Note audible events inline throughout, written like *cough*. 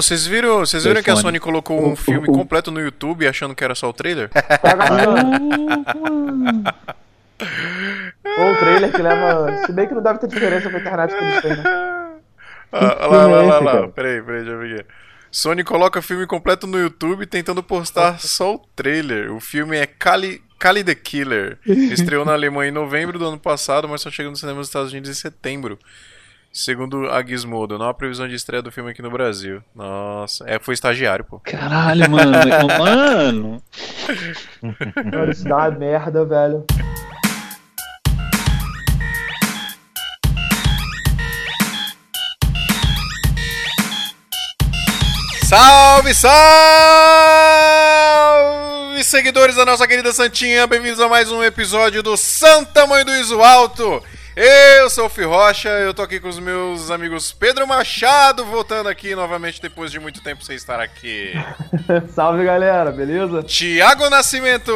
Pô, vocês viram, vocês viram que a Sony colocou um filme completo no YouTube achando que era só o trailer? *laughs* Ou o trailer que leva. Se bem que não deve ter diferença pra internet que eles têm, né? Ah, lá, lá, lá, lá. Peraí, peraí, já vi. Sony coloca filme completo no YouTube tentando postar só o trailer. O filme é Cali, Cali the Killer. *laughs* Estreou na Alemanha em novembro do ano passado, mas só chega no cinema dos Estados Unidos em setembro. Segundo a Gizmodo, não há previsão de estreia do filme aqui no Brasil. Nossa, é, foi estagiário, pô. Caralho, mano. *laughs* mano. Cara, isso dá uma merda, velho. Salve, salve, seguidores da nossa querida Santinha, bem-vindos a mais um episódio do Santa Mãe do Iso Alto. Eu sou o Fih Rocha, eu tô aqui com os meus amigos Pedro Machado, voltando aqui novamente depois de muito tempo sem estar aqui. *laughs* Salve galera, beleza? Tiago Nascimento.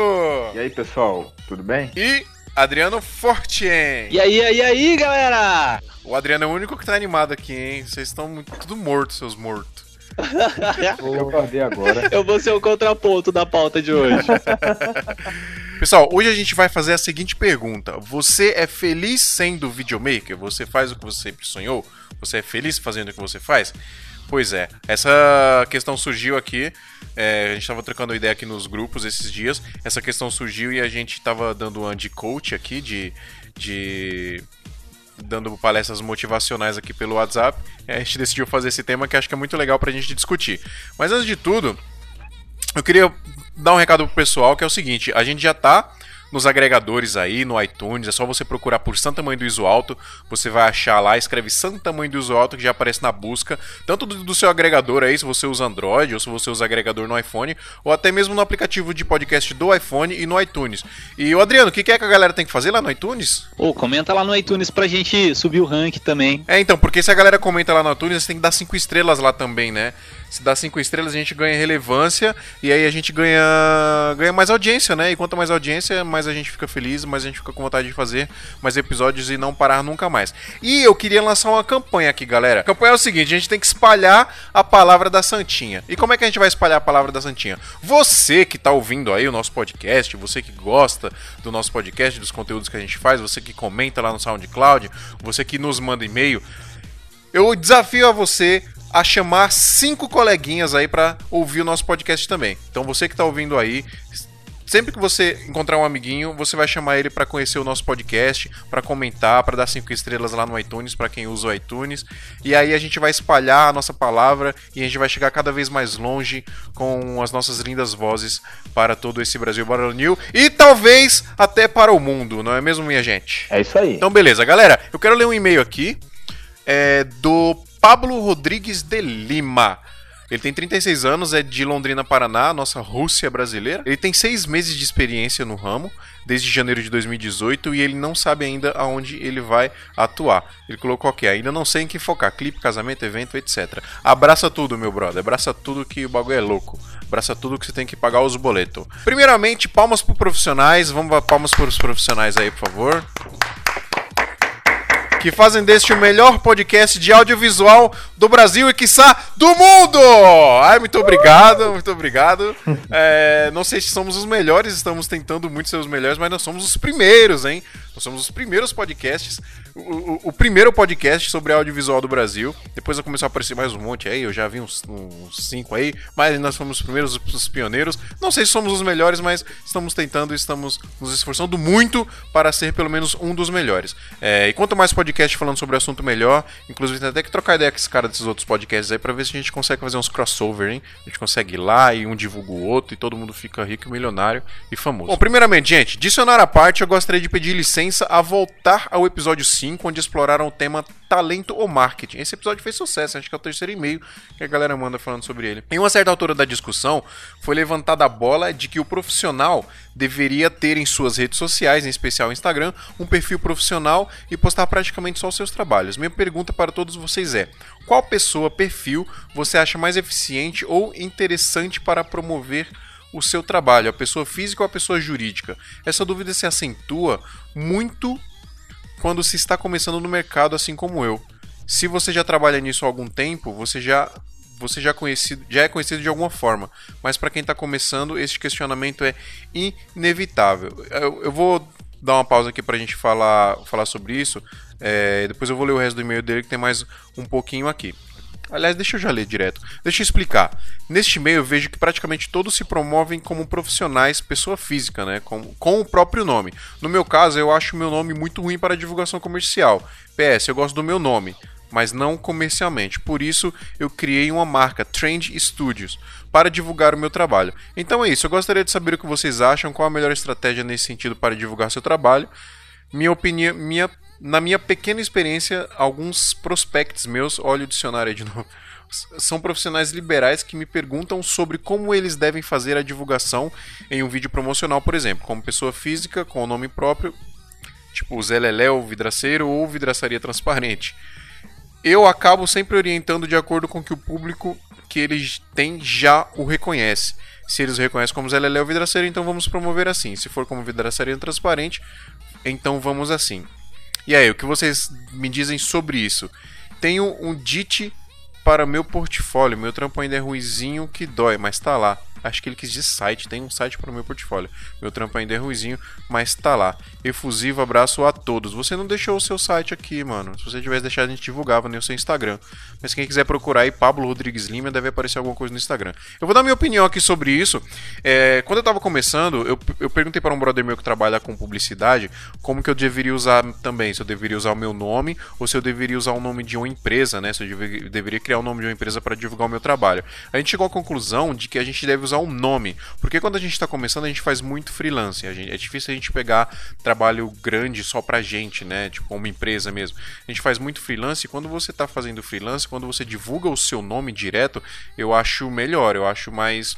E aí pessoal, tudo bem? E Adriano Fortien. E aí, e aí, aí, galera? O Adriano é o único que tá animado aqui, hein? Vocês estão muito, tudo mortos, seus mortos. *laughs* Eu acordei agora. Eu vou ser o contraponto da pauta de hoje. *laughs* Pessoal, hoje a gente vai fazer a seguinte pergunta: Você é feliz sendo videomaker? Você faz o que você sempre sonhou? Você é feliz fazendo o que você faz? Pois é, essa questão surgiu aqui. É, a gente estava trocando ideia aqui nos grupos esses dias. Essa questão surgiu e a gente estava dando uma de coach aqui, de, de dando palestras motivacionais aqui pelo WhatsApp. A gente decidiu fazer esse tema que acho que é muito legal pra gente discutir. Mas antes de tudo, eu queria dar um recado pro pessoal que é o seguinte: a gente já tá nos agregadores aí, no iTunes, é só você procurar por Santa Mãe do Iso Alto, você vai achar lá, escreve Santa Mãe do Iso Alto, que já aparece na busca, tanto do, do, seu agregador aí, se você usa Android, ou se você usa agregador no iPhone, ou até mesmo no aplicativo de podcast do iPhone e no iTunes. E o Adriano, o que, que é que a galera tem que fazer lá no iTunes? Ô, oh, comenta lá no iTunes pra gente subir o rank também. É, então, porque se a galera comenta lá no iTunes, você tem que dar cinco estrelas lá também, né? Se dá cinco estrelas, a gente ganha relevância e aí a gente ganha, ganha mais audiência, né? E quanto mais audiência, mais a gente fica feliz, mais a gente fica com vontade de fazer mais episódios e não parar nunca mais. E eu queria lançar uma campanha aqui, galera. A campanha é o seguinte: a gente tem que espalhar a palavra da Santinha. E como é que a gente vai espalhar a palavra da Santinha? Você que tá ouvindo aí o nosso podcast, você que gosta do nosso podcast, dos conteúdos que a gente faz, você que comenta lá no SoundCloud, você que nos manda e-mail. Eu desafio a você a chamar cinco coleguinhas aí para ouvir o nosso podcast também. Então você que está ouvindo aí, sempre que você encontrar um amiguinho, você vai chamar ele para conhecer o nosso podcast, para comentar, para dar cinco estrelas lá no iTunes para quem usa o iTunes. E aí a gente vai espalhar a nossa palavra e a gente vai chegar cada vez mais longe com as nossas lindas vozes para todo esse Brasil Baronil e talvez até para o mundo, não é mesmo, minha gente? É isso aí. Então beleza, galera, eu quero ler um e-mail aqui é, do Pablo Rodrigues de Lima. Ele tem 36 anos, é de Londrina, Paraná, nossa Rússia brasileira. Ele tem seis meses de experiência no ramo, desde janeiro de 2018, e ele não sabe ainda aonde ele vai atuar. Ele colocou aqui, ainda não sei em que focar, clipe, casamento, evento, etc. Abraça tudo, meu brother, abraça tudo que o bagulho é louco. Abraça tudo que você tem que pagar os boletos. Primeiramente, palmas para profissionais, vamos palmas para os profissionais aí, por favor que fazem deste o melhor podcast de audiovisual do Brasil e, quiçá, do mundo! Ai, muito obrigado, muito obrigado. É, não sei se somos os melhores, estamos tentando muito ser os melhores, mas nós somos os primeiros, hein? Nós somos os primeiros podcasts, o, o, o, primeiro podcast sobre audiovisual do Brasil. Depois vai começar a aparecer mais um monte aí, eu já vi uns, uns cinco aí, mas nós fomos os primeiros, os pioneiros. Não sei se somos os melhores, mas estamos tentando, estamos nos esforçando muito para ser pelo menos um dos melhores. É, e quanto mais podcast falando sobre o assunto, melhor. Inclusive, tem até que trocar ideia com esse cara desses outros podcasts aí para ver se a gente consegue fazer uns crossover, hein? A gente consegue ir lá e um divulga o outro e todo mundo fica rico, milionário e famoso. Bom, primeiramente, gente, dicionário à parte, eu gostaria de pedir licença licença a voltar ao episódio 5, onde exploraram o tema talento ou marketing. Esse episódio fez sucesso, acho que é o terceiro e-mail que a galera manda falando sobre ele. Em uma certa altura da discussão, foi levantada a bola de que o profissional deveria ter em suas redes sociais, em especial Instagram, um perfil profissional e postar praticamente só os seus trabalhos. Minha pergunta para todos vocês é: qual pessoa, perfil, você acha mais eficiente ou interessante para promover o seu trabalho, a pessoa física ou a pessoa jurídica? Essa dúvida se acentua muito quando se está começando no mercado, assim como eu. Se você já trabalha nisso há algum tempo, você já você já, conhecido, já é conhecido de alguma forma, mas para quem está começando, esse questionamento é inevitável. Eu, eu vou dar uma pausa aqui para a gente falar, falar sobre isso, é, depois eu vou ler o resto do e-mail dele que tem mais um pouquinho aqui. Aliás, deixa eu já ler direto. Deixa eu explicar. Neste e-mail eu vejo que praticamente todos se promovem como profissionais, pessoa física, né? Com, com o próprio nome. No meu caso, eu acho meu nome muito ruim para divulgação comercial. PS, eu gosto do meu nome mas não comercialmente. Por isso, eu criei uma marca, Trend Studios, para divulgar o meu trabalho. Então é isso, eu gostaria de saber o que vocês acham, qual a melhor estratégia nesse sentido para divulgar seu trabalho. Minha opinião, minha, na minha pequena experiência, alguns prospects meus, olha o dicionário aí de novo, *laughs* são profissionais liberais que me perguntam sobre como eles devem fazer a divulgação em um vídeo promocional, por exemplo, como pessoa física, com o nome próprio, tipo Zé Leléu, vidraceiro ou vidraçaria transparente eu acabo sempre orientando de acordo com que o público que eles têm já o reconhece. Se eles o reconhecem como Zé ou Vidraceiro, então vamos promover assim. Se for como Vidraçaria Transparente, então vamos assim. E aí, o que vocês me dizem sobre isso? Tenho um DIT para meu portfólio. Meu trampo ainda é ruizinho que dói, mas tá lá. Acho que ele quis dizer site, tem um site para o meu portfólio. Meu trampo ainda é ruizinho, mas tá lá. Efusivo abraço a todos. Você não deixou o seu site aqui, mano. Se você tivesse deixado, a gente divulgava nem o seu Instagram. Mas quem quiser procurar aí, Pablo Rodrigues Lima, deve aparecer alguma coisa no Instagram. Eu vou dar minha opinião aqui sobre isso. É, quando eu tava começando, eu, eu perguntei para um brother meu que trabalha com publicidade como que eu deveria usar também. Se eu deveria usar o meu nome ou se eu deveria usar o nome de uma empresa, né? Se eu deveria criar o nome de uma empresa para divulgar o meu trabalho. A gente chegou à conclusão de que a gente deve usar usar um nome. Porque quando a gente está começando, a gente faz muito freelance. Gente, é difícil a gente pegar trabalho grande só pra gente, né? Tipo, uma empresa mesmo. A gente faz muito freelance e quando você está fazendo freelance, quando você divulga o seu nome direto, eu acho melhor, eu acho mais.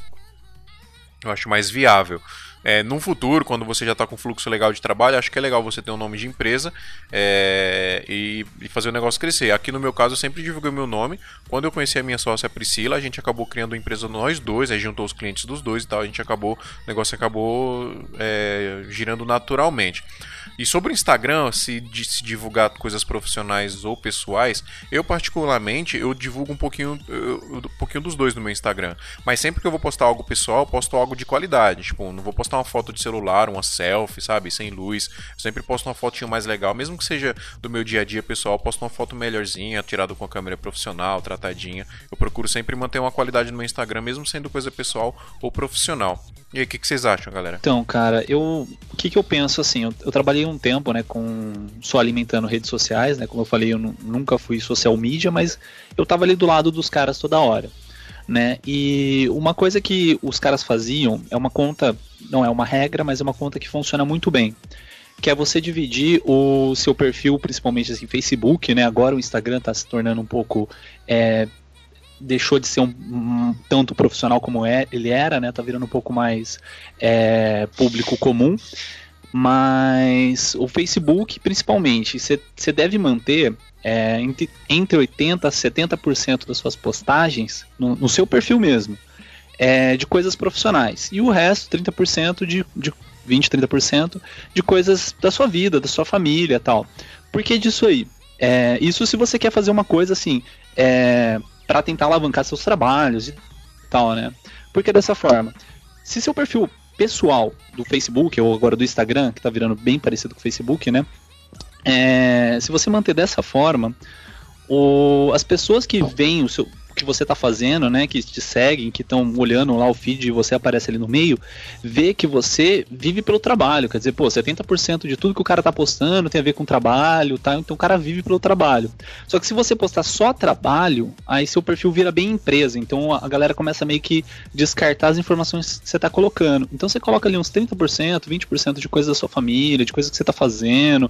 Eu acho mais viável é, num futuro, quando você já está com fluxo legal de trabalho, acho que é legal você ter um nome de empresa é, e, e, fazer o negócio crescer. Aqui no meu caso, eu sempre divulguei meu nome. Quando eu conheci a minha sócia Priscila, a gente acabou criando uma empresa nós dois, aí juntou os clientes dos dois e tal, a gente acabou, o negócio acabou é, girando naturalmente. E sobre o Instagram, se, de, se divulgar coisas profissionais ou pessoais, eu particularmente eu divulgo um pouquinho, eu, um pouquinho dos dois no meu Instagram. Mas sempre que eu vou postar algo pessoal, eu posto algo de qualidade. Tipo, não vou postar uma foto de celular, uma selfie, sabe? Sem luz. Eu sempre posto uma fotinha mais legal, mesmo que seja do meu dia a dia pessoal, eu posto uma foto melhorzinha, tirada com a câmera profissional, tratadinha. Eu procuro sempre manter uma qualidade no meu Instagram, mesmo sendo coisa pessoal ou profissional. E aí, o que, que, vocês acham, galera? Então, cara, eu. O que, que eu penso assim? Eu, eu, trabalhei um tempo, né, com. só alimentando redes sociais, né? Como eu falei, eu nunca fui social media, mas eu tava ali do lado dos caras toda hora né? E uma coisa que os caras faziam é uma conta, não é uma regra, mas é uma conta que funciona muito bem. Que é você dividir o seu perfil, principalmente assim, Facebook, né? Agora o Instagram está se tornando um pouco. É, deixou de ser um, um, tanto profissional como é, ele era, né? Tá virando um pouco mais é, público comum. Mas o Facebook, principalmente, você deve manter é, entre, entre 80% a 70% das suas postagens no, no seu perfil mesmo. É, de coisas profissionais. E o resto, 30% de, de 20, 30% de coisas da sua vida, da sua família tal. Por que disso aí? É, isso se você quer fazer uma coisa assim, é, para tentar alavancar seus trabalhos e tal, né? Porque dessa forma, se seu perfil pessoal do Facebook ou agora do Instagram, que tá virando bem parecido com o Facebook, né? É, se você manter dessa forma, o, as pessoas que veem o seu, que você está fazendo, né, que te seguem, que estão olhando lá o feed e você aparece ali no meio, vê que você vive pelo trabalho. Quer dizer, pô, 70% de tudo que o cara tá postando tem a ver com trabalho, tá? Então o cara vive pelo trabalho. Só que se você postar só trabalho, aí seu perfil vira bem empresa. Então a galera começa meio que descartar as informações que você tá colocando. Então você coloca ali uns 30%, 20% de coisas da sua família, de coisas que você tá fazendo,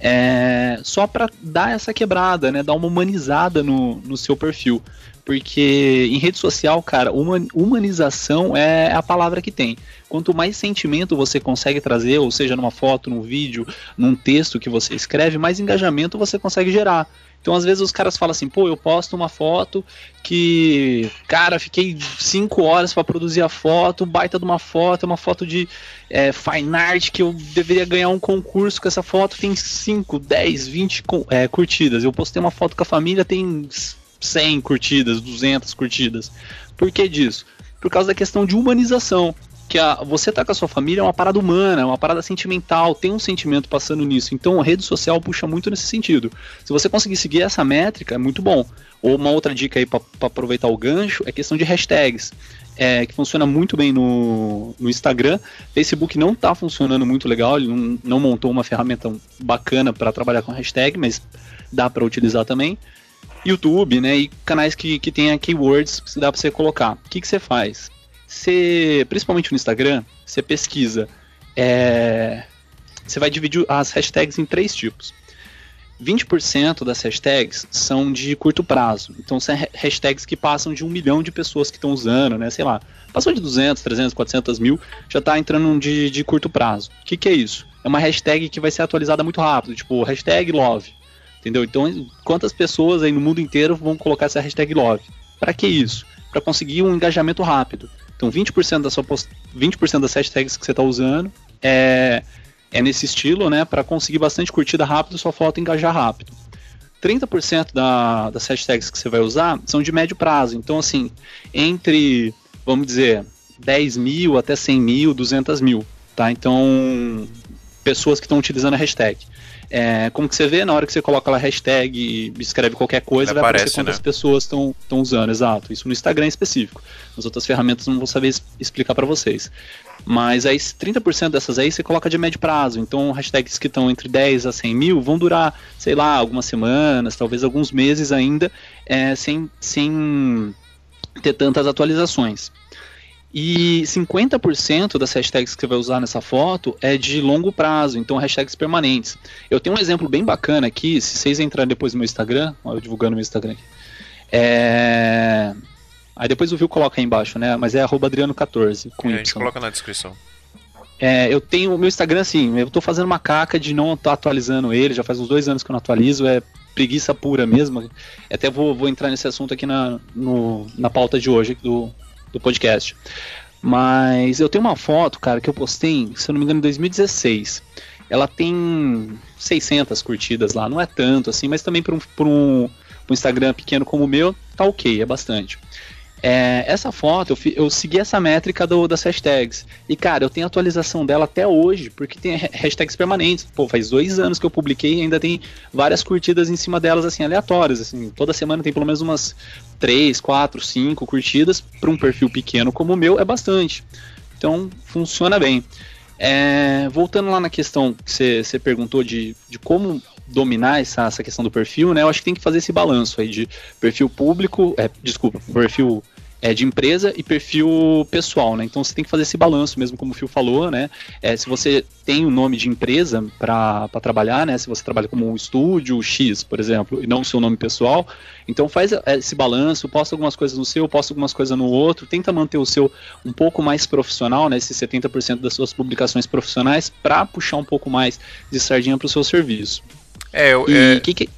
é, só para dar essa quebrada, né? Dar uma humanizada no, no seu perfil. Porque em rede social, cara, humanização é a palavra que tem. Quanto mais sentimento você consegue trazer, ou seja, numa foto, num vídeo, num texto que você escreve, mais engajamento você consegue gerar. Então, às vezes, os caras falam assim, pô, eu posto uma foto que, cara, fiquei 5 horas para produzir a foto, baita de uma foto, uma foto de é, fine art que eu deveria ganhar um concurso com essa foto, tem 5, 10, 20 é, curtidas. Eu postei uma foto com a família, tem 100 curtidas, 200 curtidas. Por que disso? Por causa da questão de humanização. Que a, você tá com a sua família é uma parada humana, é uma parada sentimental, tem um sentimento passando nisso. Então a rede social puxa muito nesse sentido. Se você conseguir seguir essa métrica, é muito bom. Ou uma outra dica aí para aproveitar o gancho é questão de hashtags. É, que funciona muito bem no, no Instagram. Facebook não está funcionando muito legal, ele não, não montou uma ferramenta bacana para trabalhar com hashtag, mas dá para utilizar também. YouTube, né, e canais que, que tenha keywords que dá para você colocar. O que, que você faz? Você, principalmente no Instagram, você pesquisa. É, você vai dividir as hashtags em três tipos. 20% das hashtags são de curto prazo. Então são hashtags que passam de um milhão de pessoas que estão usando, né? Sei lá, passou de 200, 300, 400 mil, já está entrando de, de curto prazo. O que, que é isso? É uma hashtag que vai ser atualizada muito rápido, tipo hashtag love. Entendeu? Então, quantas pessoas aí no mundo inteiro vão colocar essa hashtag love? Para que isso? Para conseguir um engajamento rápido. Então, 20% da sua post... 20% das hashtags que você está usando é é nesse estilo, né, para conseguir bastante curtida rápido, só falta engajar rápido. 30% da, das hashtags que você vai usar são de médio prazo. Então, assim, entre, vamos dizer, 10 mil até 100 mil, 200 mil, tá? Então, pessoas que estão utilizando a hashtag. É, como que você vê, na hora que você coloca lá hashtag e escreve qualquer coisa, vai aparecer quantas né? pessoas estão usando, exato. Isso no Instagram em específico. Nas outras ferramentas não vou saber explicar para vocês. Mas aí 30% dessas aí você coloca de médio prazo. Então hashtags que estão entre 10 a 100 mil vão durar, sei lá, algumas semanas, talvez alguns meses ainda, é, sem, sem ter tantas atualizações. E 50% das hashtags que você vai usar nessa foto é de longo prazo, então hashtags permanentes. Eu tenho um exemplo bem bacana aqui, se vocês entrarem depois no meu Instagram, ó, eu divulgando meu Instagram aqui. É... Aí depois o Viu coloca aí embaixo, né? Mas é Adriano14 com é, A gente coloca na descrição. É, eu tenho o meu Instagram assim, eu tô fazendo uma caca de não estar atualizando ele, já faz uns dois anos que eu não atualizo, é preguiça pura mesmo. Até vou, vou entrar nesse assunto aqui na, no, na pauta de hoje do, do podcast. Mas eu tenho uma foto, cara, que eu postei, se eu não me engano, em 2016. Ela tem 600 curtidas lá, não é tanto assim, mas também para um, um, um Instagram pequeno como o meu, tá ok, é bastante. É, essa foto, eu, eu, segui essa métrica do, das hashtags. E, cara, eu tenho atualização dela até hoje, porque tem hashtags permanentes. Pô, faz dois anos que eu publiquei e ainda tem várias curtidas em cima delas, assim, aleatórias. Assim, toda semana tem pelo menos umas 3, 4, 5 curtidas. Para um perfil pequeno como o meu, é bastante. Então, funciona bem. É, voltando lá na questão que você perguntou de, de como dominar essa, essa questão do perfil, né? Eu acho que tem que fazer esse balanço aí de perfil público, é, desculpa, perfil é, de empresa e perfil pessoal, né? Então você tem que fazer esse balanço, mesmo como o Phil falou, né? É, se você tem o um nome de empresa para trabalhar, né? Se você trabalha como um estúdio X, por exemplo, e não o seu nome pessoal, então faz é, esse balanço, posta algumas coisas no seu, posta algumas coisas no outro, tenta manter o seu um pouco mais profissional, né? Esses 70% das suas publicações profissionais para puxar um pouco mais de sardinha para o seu serviço. É, eu, é, que que...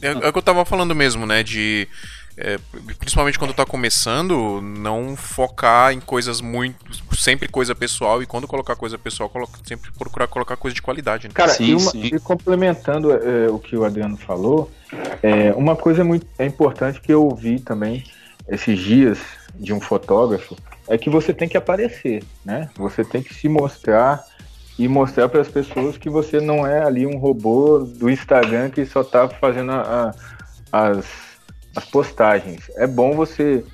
é, é o que eu tava falando mesmo, né? De. É, principalmente quando tá começando, não focar em coisas muito. Sempre coisa pessoal, e quando colocar coisa pessoal, coloca, sempre procurar colocar coisa de qualidade. Né? Cara, sim, e, uma, e, complementando é, o que o Adriano falou, é, uma coisa muito é importante que eu ouvi também esses dias de um fotógrafo é que você tem que aparecer, né? Você tem que se mostrar e mostrar para as pessoas que você não é ali um robô do Instagram que só está fazendo a, a, as, as postagens. É bom você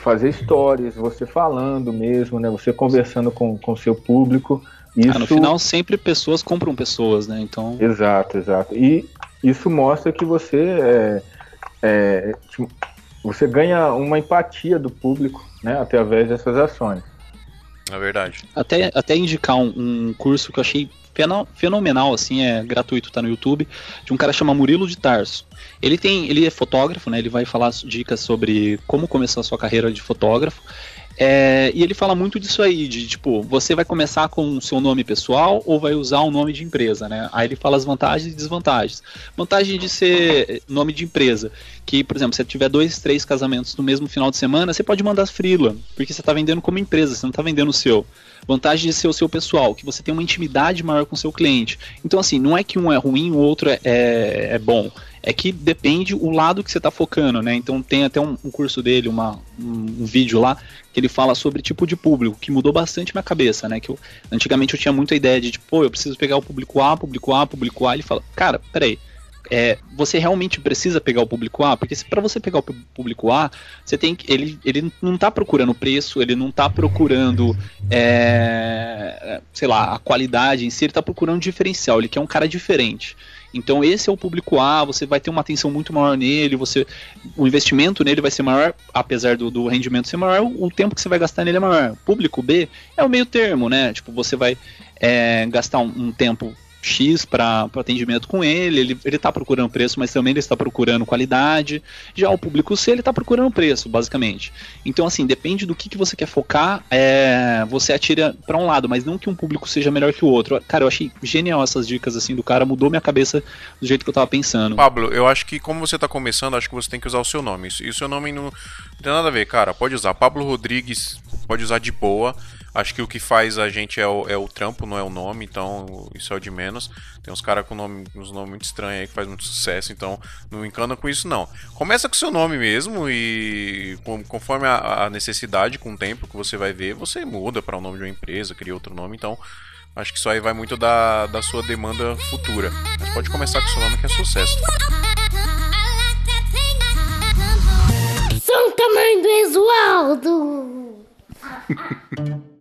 fazer stories, você falando mesmo, né? Você conversando com o seu público. Isso... Ah, no final, sempre pessoas compram pessoas, né? Então... Exato, exato. E isso mostra que você é, é, você ganha uma empatia do público, né? Através dessas ações. É verdade. Até, até indicar um, um curso que eu achei fenomenal, assim, é gratuito, tá no YouTube, de um cara chamado Murilo de Tarso. Ele tem, ele é fotógrafo, né? Ele vai falar dicas sobre como começar a sua carreira de fotógrafo. É, e ele fala muito disso aí, de tipo, você vai começar com o seu nome pessoal ou vai usar o nome de empresa, né? Aí ele fala as vantagens e desvantagens. Vantagem de ser nome de empresa, que, por exemplo, se você tiver dois, três casamentos no mesmo final de semana, você pode mandar freela, porque você está vendendo como empresa, você não está vendendo o seu. Vantagem de ser o seu pessoal, que você tem uma intimidade maior com o seu cliente. Então, assim, não é que um é ruim, o outro é, é, é bom é que depende o lado que você está focando, né? Então tem até um, um curso dele, uma, um, um, vídeo lá, que ele fala sobre tipo de público, que mudou bastante minha cabeça, né? Que eu, antigamente eu tinha muita ideia de, tipo, pô, eu preciso pegar o público A, público A, público A. Ele fala, cara, peraí, é, você realmente precisa pegar o público A, porque para você pegar o público A, você tem que, ele, ele não está procurando preço, ele não está procurando, é, sei lá, a qualidade em si, ele está procurando diferencial, ele quer um cara diferente. Então esse é o público A, você vai ter uma atenção muito maior nele, você, o investimento nele vai ser maior, apesar do, do rendimento ser maior, o tempo que você vai gastar nele é maior. O público B é o meio termo, né? Tipo, você vai é, gastar um, um tempo X para atendimento com ele, ele, ele tá procurando preço, mas também ele está procurando qualidade. Já o público C, ele está procurando preço, basicamente. Então, assim, depende do que, que você quer focar, é, você atira para um lado, mas não que um público seja melhor que o outro. Cara, eu achei genial essas dicas, assim, do cara, mudou minha cabeça do jeito que eu tava pensando. Pablo, eu acho que como você tá começando, acho que você tem que usar o seu nome. E o seu nome não, não tem nada a ver, cara. Pode usar Pablo Rodrigues, pode usar de boa. Acho que o que faz a gente é o, é o trampo, não é o nome, então isso é o de menos. Tem uns caras com nome, uns nomes muito estranhos aí que faz muito sucesso, então não encana com isso não. Começa com seu nome mesmo e conforme a, a necessidade, com o tempo que você vai ver, você muda para o nome de uma empresa, cria outro nome, então acho que isso aí vai muito da, da sua demanda futura. Mas pode começar com seu nome que é sucesso. São tamanho do Exualdo! *laughs*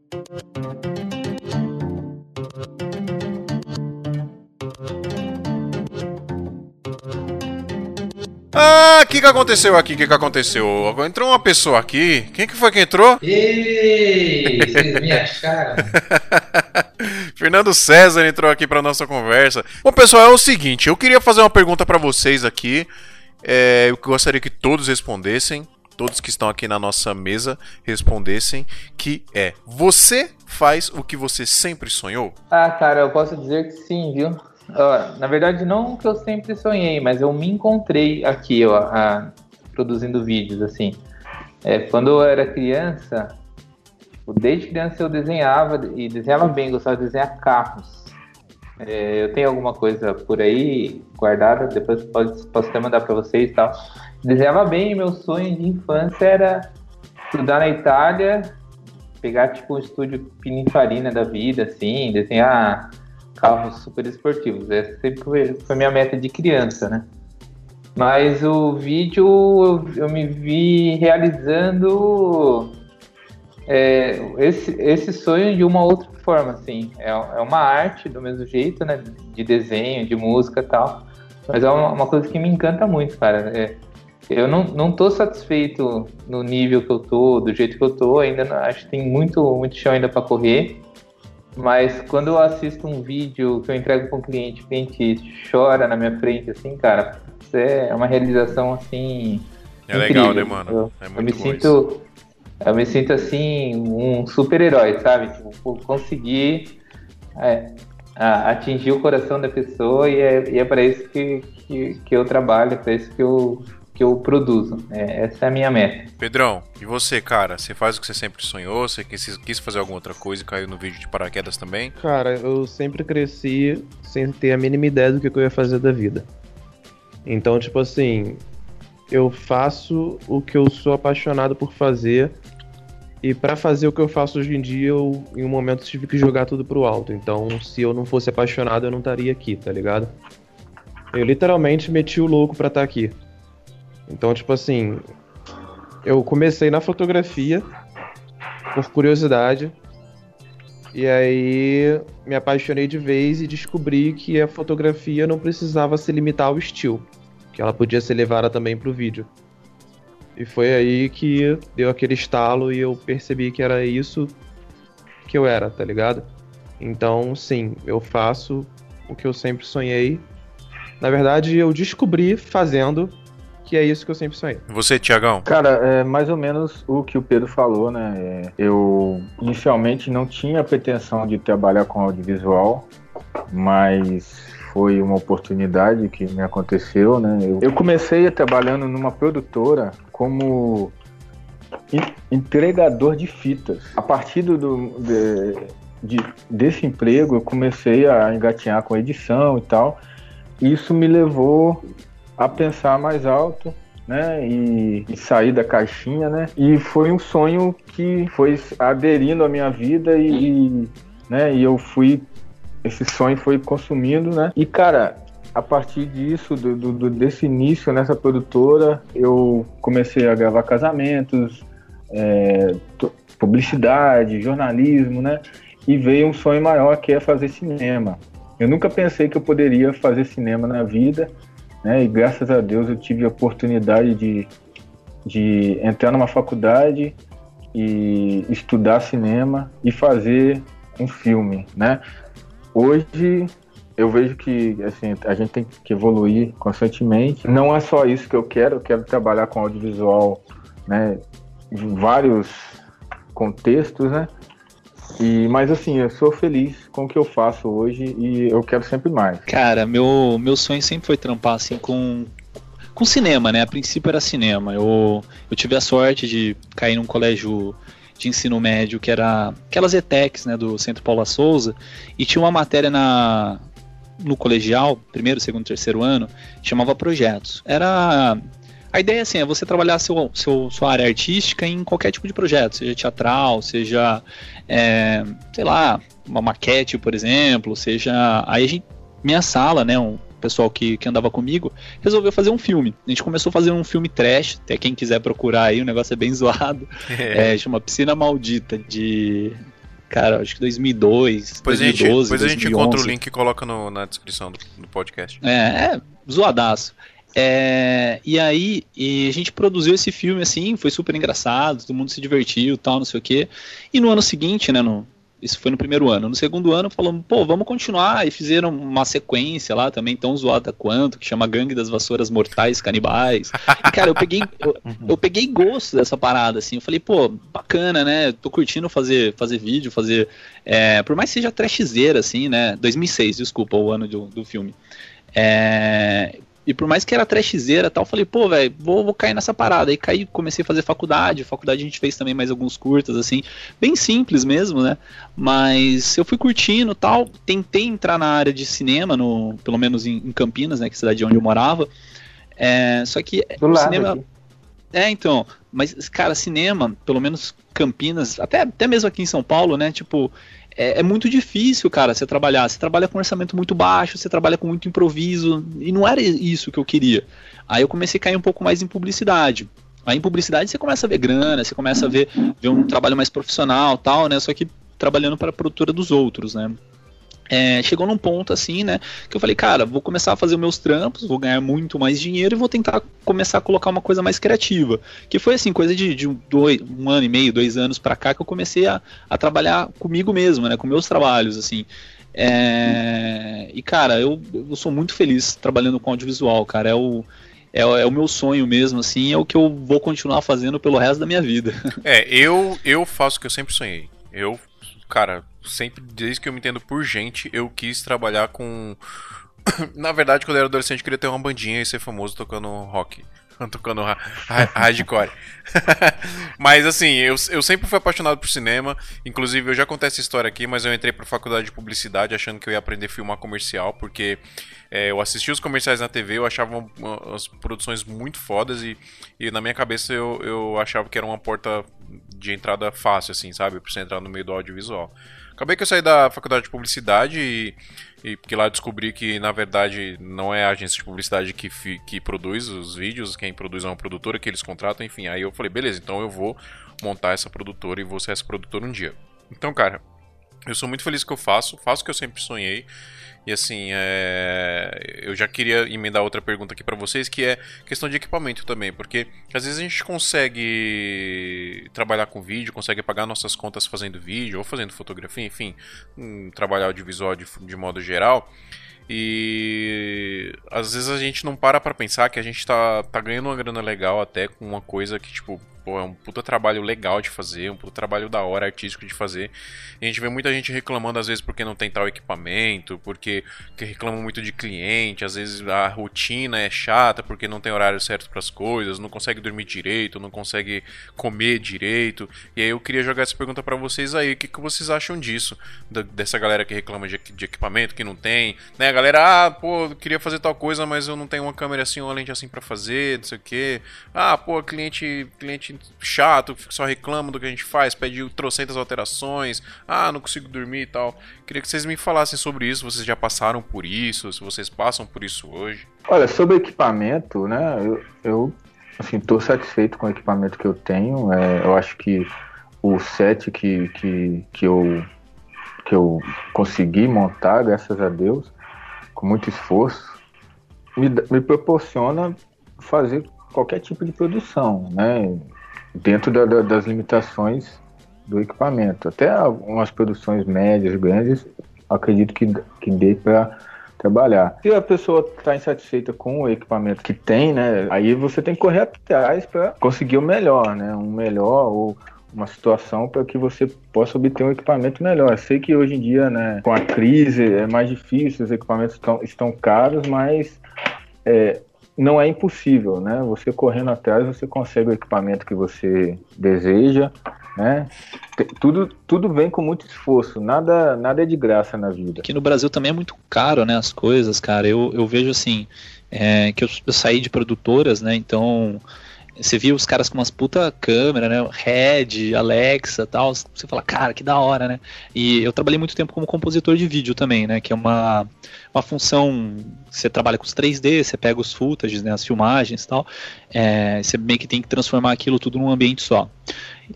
Ah, o que, que aconteceu aqui? O que, que aconteceu? Entrou uma pessoa aqui. Quem que foi que entrou? Ei, vocês me acharam? Fernando César entrou aqui para nossa conversa. Bom, pessoal, é o seguinte: eu queria fazer uma pergunta para vocês aqui. É, eu gostaria que todos respondessem todos que estão aqui na nossa mesa respondessem, que é: você faz o que você sempre sonhou? Ah, cara, eu posso dizer que sim, viu? Uh, na verdade, não que eu sempre sonhei, mas eu me encontrei aqui, ó, produzindo vídeos, assim. É, quando eu era criança, desde criança eu desenhava e desenhava bem, gostava de desenhar carros. É, eu tenho alguma coisa por aí guardada, depois pode, posso até mandar para vocês e tal desenhava bem, meu sonho de infância era estudar na Itália, pegar tipo um estúdio Pininfarina da vida, assim, desenhar carros super esportivos. Essa sempre foi, foi minha meta de criança, né? Mas o vídeo eu, me vi realizando é, esse, esse sonho de uma outra forma, assim. É, é uma arte do mesmo jeito, né? De desenho, de música e tal. Mas é uma, uma coisa que me encanta muito, cara. É, eu não, não tô satisfeito no nível que eu tô, do jeito que eu tô, ainda não, acho que tem muito, muito chão ainda para correr. Mas quando eu assisto um vídeo que eu entrego para um cliente, o cliente chora na minha frente, assim, cara, isso é uma realização assim. É incrível. legal, né, mano? Eu, é muito eu me sinto, isso. eu me sinto assim um super-herói, sabe? Tipo, conseguir é, atingir o coração da pessoa e é, e é para isso que, que, que eu trabalho, é para isso que eu que eu produzo. É, essa é a minha meta. Pedrão, e você, cara? Você faz o que você sempre sonhou? Você quis, quis fazer alguma outra coisa e caiu no vídeo de paraquedas também? Cara, eu sempre cresci sem ter a mínima ideia do que eu ia fazer da vida. Então, tipo assim, eu faço o que eu sou apaixonado por fazer. E para fazer o que eu faço hoje em dia, eu em um momento tive que jogar tudo pro alto. Então, se eu não fosse apaixonado, eu não estaria aqui, tá ligado? Eu literalmente meti o louco pra estar tá aqui. Então, tipo assim, eu comecei na fotografia por curiosidade. E aí me apaixonei de vez e descobri que a fotografia não precisava se limitar ao estilo, que ela podia ser levada também para o vídeo. E foi aí que deu aquele estalo e eu percebi que era isso que eu era, tá ligado? Então, sim, eu faço o que eu sempre sonhei. Na verdade, eu descobri fazendo que é isso que eu sempre sonhei. Você, Tiagão? Cara, é mais ou menos o que o Pedro falou, né? Eu inicialmente não tinha pretensão de trabalhar com audiovisual, mas foi uma oportunidade que me aconteceu, né? Eu, eu comecei trabalhando numa produtora como entregador de fitas. A partir do, de, de, desse emprego, eu comecei a engatinhar com edição e tal. Isso me levou a pensar mais alto, né? E, e, sair da caixinha, né? E foi um sonho que foi aderindo à minha vida e, e, né? E eu fui, esse sonho foi consumindo, né? E cara, a partir disso, do, do, desse início nessa produtora, eu comecei a gravar casamentos, é, publicidade, jornalismo, né? E veio um sonho maior que é fazer cinema. Eu nunca pensei que eu poderia fazer cinema na vida, né? E graças a Deus eu tive a oportunidade de, de entrar numa faculdade e estudar cinema e fazer um filme, né? Hoje eu vejo que assim, a gente tem que evoluir constantemente. Não é só isso que eu quero, eu quero trabalhar com audiovisual, né, em vários contextos, né? E, mas assim, eu sou feliz com o que eu faço hoje e eu quero sempre mais. Cara, meu, meu sonho sempre foi trampar assim com, com cinema, né? A princípio era cinema. Eu, eu tive a sorte de cair num colégio de ensino médio que era aquelas ETECs, né, do Centro Paula Souza, e tinha uma matéria na no colegial, primeiro, segundo, terceiro ano, chamava projetos. Era a ideia assim, é você trabalhar seu, seu, sua área artística em qualquer tipo de projeto, seja teatral, seja, é, sei lá, uma maquete, por exemplo, seja. Aí a gente, minha sala, né, um pessoal que, que andava comigo, resolveu fazer um filme. A gente começou a fazer um filme trash, até quem quiser procurar aí, o negócio é bem *laughs* zoado. É. É, chama Piscina Maldita, de cara, acho que 2002, depois 2012, a gente, depois 2011. a gente encontra o link e coloca no, na descrição do, do podcast. É, é zoadaço. É, e aí e a gente produziu esse filme assim, foi super engraçado, todo mundo se divertiu, tal, não sei o quê. E no ano seguinte, né, no, isso foi no primeiro ano. No segundo ano, falamos, pô, vamos continuar. E fizeram uma sequência lá também, tão zoada quanto, que chama Gangue das Vassouras Mortais Canibais. E, cara, eu peguei, eu, *laughs* eu, peguei gosto dessa parada, assim. Eu falei, pô, bacana, né? Tô curtindo fazer, fazer vídeo, fazer. É, por mais que seja trashzeira, assim, né? 2006, desculpa, o ano do, do filme. É, e por mais que era trashzeira e tal, falei, pô, velho, vou, vou cair nessa parada. Aí caí, comecei a fazer faculdade. Faculdade a gente fez também mais alguns curtas, assim, bem simples mesmo, né? Mas eu fui curtindo tal. Tentei entrar na área de cinema, no, pelo menos em, em Campinas, né? Que é a cidade onde eu morava. É, só que Do o lado cinema. aqui. É, então, mas, cara, cinema, pelo menos Campinas, até, até mesmo aqui em São Paulo, né? Tipo, é, é muito difícil, cara, você trabalhar. Você trabalha com um orçamento muito baixo, você trabalha com muito improviso, e não era isso que eu queria. Aí eu comecei a cair um pouco mais em publicidade. Aí em publicidade você começa a ver grana, você começa a ver, ver um trabalho mais profissional tal, né? Só que trabalhando para a produtora dos outros, né? É, chegou num ponto assim, né, que eu falei, cara, vou começar a fazer meus trampos, vou ganhar muito mais dinheiro e vou tentar começar a colocar uma coisa mais criativa. Que foi assim, coisa de, de um, dois, um ano e meio, dois anos pra cá que eu comecei a, a trabalhar comigo mesmo, né, com meus trabalhos, assim. É, e cara, eu, eu sou muito feliz trabalhando com audiovisual, cara, é o, é, é o meu sonho mesmo, assim, é o que eu vou continuar fazendo pelo resto da minha vida. *laughs* É, eu, eu faço o que eu sempre sonhei. Eu, cara, sempre, desde que eu me entendo por gente, eu quis trabalhar com. *coughs* Na verdade, quando eu era adolescente, eu queria ter uma bandinha e ser famoso tocando rock. *laughs* Tocando hardcore. *laughs* mas assim, eu, eu sempre fui apaixonado por cinema. Inclusive, eu já contei essa história aqui, mas eu entrei pra faculdade de publicidade achando que eu ia aprender a filmar comercial, porque é, eu assistia os comerciais na TV, eu achava uma- as produções muito fodas e, e na minha cabeça eu, eu achava que era uma porta de entrada fácil, assim, sabe? Pra você entrar no meio do audiovisual. Acabei que eu saí da faculdade de publicidade e, e porque lá descobri que, na verdade, não é a agência de publicidade que, que produz os vídeos, quem produz é uma produtora que eles contratam, enfim. Aí eu falei, beleza, então eu vou montar essa produtora e vou ser essa produtora um dia. Então, cara, eu sou muito feliz que eu faço, faço o que eu sempre sonhei. E assim, é... eu já queria emendar outra pergunta aqui pra vocês, que é questão de equipamento também, porque às vezes a gente consegue trabalhar com vídeo, consegue pagar nossas contas fazendo vídeo ou fazendo fotografia, enfim, um trabalhar audiovisual de, de modo geral. E às vezes a gente não para pra pensar que a gente tá, tá ganhando uma grana legal até com uma coisa que, tipo, pô, é um puta trabalho legal de fazer, um puta trabalho da hora, artístico de fazer. E a gente vê muita gente reclamando, às vezes, porque não tem tal equipamento, porque que reclamam muito de cliente, às vezes a rotina é chata, porque não tem horário certo para as coisas, não consegue dormir direito, não consegue comer direito. E aí eu queria jogar essa pergunta para vocês aí, o que, que vocês acham disso? Da, dessa galera que reclama de, de, equipamento, que não tem, né? A galera, ah, pô, queria fazer tal coisa, mas eu não tenho uma câmera assim, uma lente assim para fazer, não sei o que. Ah, pô, cliente, cliente chato, só reclama do que a gente faz, pede trocentas alterações, ah, não consigo dormir e tal. Queria que vocês me falassem sobre isso, vocês já passaram por isso, se vocês passam por isso hoje. Olha, sobre equipamento, né, eu, eu assim, tô satisfeito com o equipamento que eu tenho, é, eu acho que o set que, que, que, eu, que eu consegui montar, graças a Deus, com muito esforço, me, me proporciona fazer qualquer tipo de produção, né? Dentro da, da, das limitações do equipamento. Até algumas produções médias, grandes, acredito que, que dê para trabalhar. Se a pessoa está insatisfeita com o equipamento que tem, né? Aí você tem que correr atrás para conseguir o melhor, né? Um melhor ou uma situação para que você possa obter um equipamento melhor. Eu sei que hoje em dia, né, com a crise, é mais difícil, os equipamentos estão, estão caros, mas é, não é impossível, né? Você correndo atrás, você consegue o equipamento que você deseja, né? Tudo, tudo vem com muito esforço, nada, nada é de graça na vida. Aqui no Brasil também é muito caro, né? As coisas, cara. Eu, eu vejo assim, é, que eu, eu saí de produtoras, né? Então você via os caras com umas puta câmera, né? Red, Alexa tal. Você fala, cara, que da hora, né? E eu trabalhei muito tempo como compositor de vídeo também, né? Que é uma, uma função. Você trabalha com os 3D, você pega os footages, né? As filmagens e tal. É, você meio que tem que transformar aquilo tudo num ambiente só.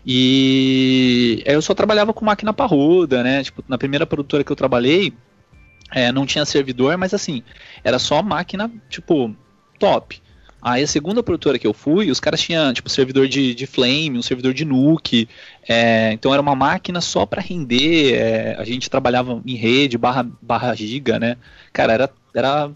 E eu só trabalhava com máquina parruda, né? Tipo, na primeira produtora que eu trabalhei, é, não tinha servidor, mas assim, era só máquina, tipo, top. Aí a segunda produtora que eu fui, os caras tinham, tipo, servidor de, de Flame, um servidor de Nuke. É, então era uma máquina só para render. É, a gente trabalhava em rede, barra, barra giga, né? Cara, era, era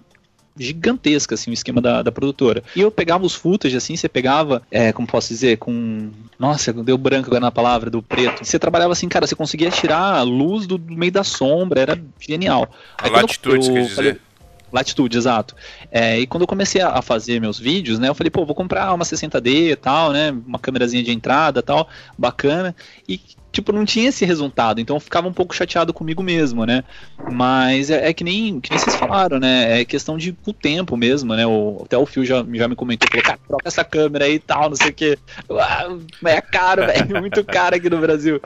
gigantesca, assim, o esquema da, da produtora. E eu pegava os footage, assim, você pegava, é, como posso dizer, com... Nossa, deu branco agora na palavra, do preto. Você trabalhava assim, cara, você conseguia tirar a luz do, do meio da sombra, era genial. A latitude, quer dizer. Falei, Latitude, exato. É, e quando eu comecei a fazer meus vídeos, né, eu falei, pô, vou comprar uma 60D e tal, né, uma câmerazinha de entrada tal, bacana, e tipo, não tinha esse resultado, então eu ficava um pouco chateado comigo mesmo, né, mas é, é que, nem, que nem vocês falaram, né, é questão de o tempo mesmo, né, o, até o Phil já, já me comentou, falou, cara, troca essa câmera aí e tal, não sei o que, ah, é caro, velho, *laughs* muito caro aqui no Brasil,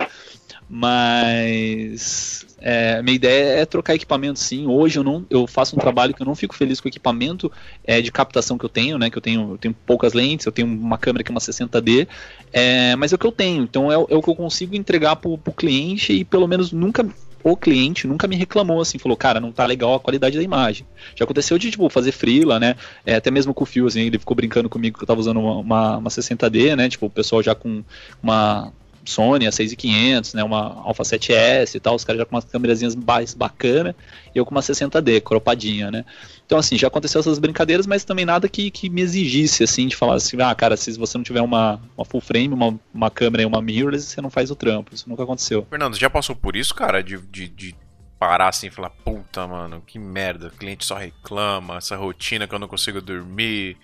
mas é, minha ideia é trocar equipamento sim. Hoje eu não eu faço um trabalho que eu não fico feliz com o equipamento é, de captação que eu tenho, né? Que eu tenho, eu tenho poucas lentes, eu tenho uma câmera que é uma 60D, é, mas é o que eu tenho. Então é, é o que eu consigo entregar para o cliente e pelo menos nunca o cliente nunca me reclamou assim, falou, cara, não tá legal a qualidade da imagem. Já aconteceu de, tipo, fazer freela, né? É, até mesmo com o Fio, assim, ele ficou brincando comigo que eu tava usando uma, uma, uma 60D, né? Tipo, o pessoal já com uma Sony, a 6500, né, uma Alpha 7S e tal, os caras já com umas câmerazinhas mais bacana, e eu com uma 60D, cropadinha, né. Então, assim, já aconteceu essas brincadeiras, mas também nada que, que me exigisse, assim, de falar assim, ah, cara, se você não tiver uma, uma full frame, uma, uma câmera e uma mirrorless, você não faz o trampo. Isso nunca aconteceu. Fernando, já passou por isso, cara, de, de, de parar assim e falar, puta, mano, que merda, o cliente só reclama, essa rotina que eu não consigo dormir.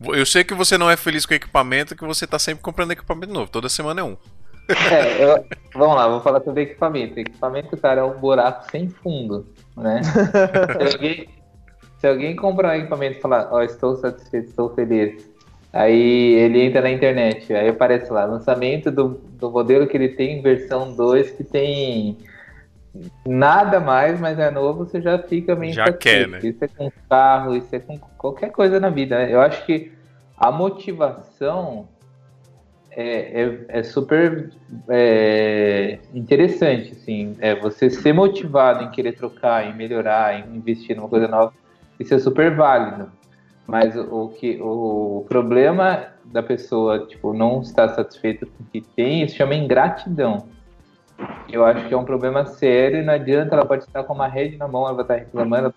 Eu sei que você não é feliz com o equipamento, que você tá sempre comprando equipamento novo, toda semana é um. É, eu, vamos lá, vou falar sobre equipamento. Equipamento, cara, é um buraco sem fundo, né? se, alguém, se alguém comprar um equipamento e falar, ó, oh, estou satisfeito, estou feliz, aí ele entra na internet, aí aparece lá, lançamento do, do modelo que ele tem, versão 2, que tem nada mais, mas é novo, você já fica meio Já quer, né? Isso é com carro, isso é com qualquer coisa na vida, né? Eu acho que a motivação é, é, é super é, interessante, assim, é você ser motivado em querer trocar, em melhorar, em investir numa coisa nova, isso é super válido. Mas o que o problema da pessoa tipo não estar satisfeita com o que tem, isso chama ingratidão. Eu acho que é um problema sério e não adianta, ela pode estar com uma rede na mão, ela vai estar reclamando.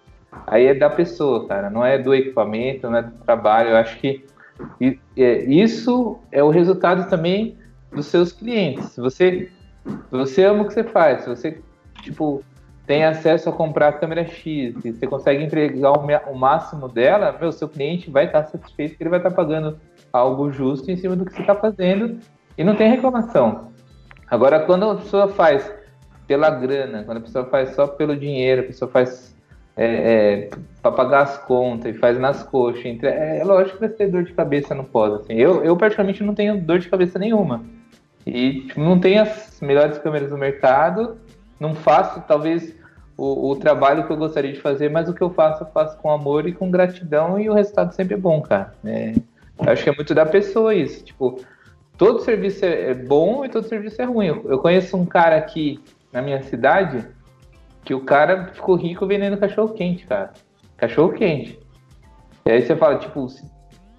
Aí é da pessoa, cara, não é do equipamento, não é do trabalho. Eu acho que E, é, isso é o resultado também dos seus clientes. Se você, você ama o que você faz, se você tipo, tem acesso a comprar a câmera X e você consegue entregar o, o máximo dela, meu, seu cliente vai estar satisfeito que ele vai estar pagando algo justo em cima do que você está fazendo e não tem reclamação. Agora, quando a pessoa faz pela grana, quando a pessoa faz só pelo dinheiro, a pessoa faz é, é, para pagar as contas e faz nas coxas, entre, é, é, lógico que vai ter dor de cabeça no pós. Assim. Eu, eu, praticamente, não tenho dor de cabeça nenhuma. E tipo, não tenho as melhores câmeras do mercado, não faço, talvez, o, o, trabalho que eu gostaria de fazer, mas o que eu faço, eu faço com amor e com gratidão e o resultado sempre é bom, cara. É, acho que é muito da pessoa isso. Tipo, todo serviço é, é bom e todo serviço é ruim. Eu, eu conheço um cara aqui na minha cidade que o cara ficou rico vendendo cachorro quente, cara. Cachorro quente. E aí você fala, tipo,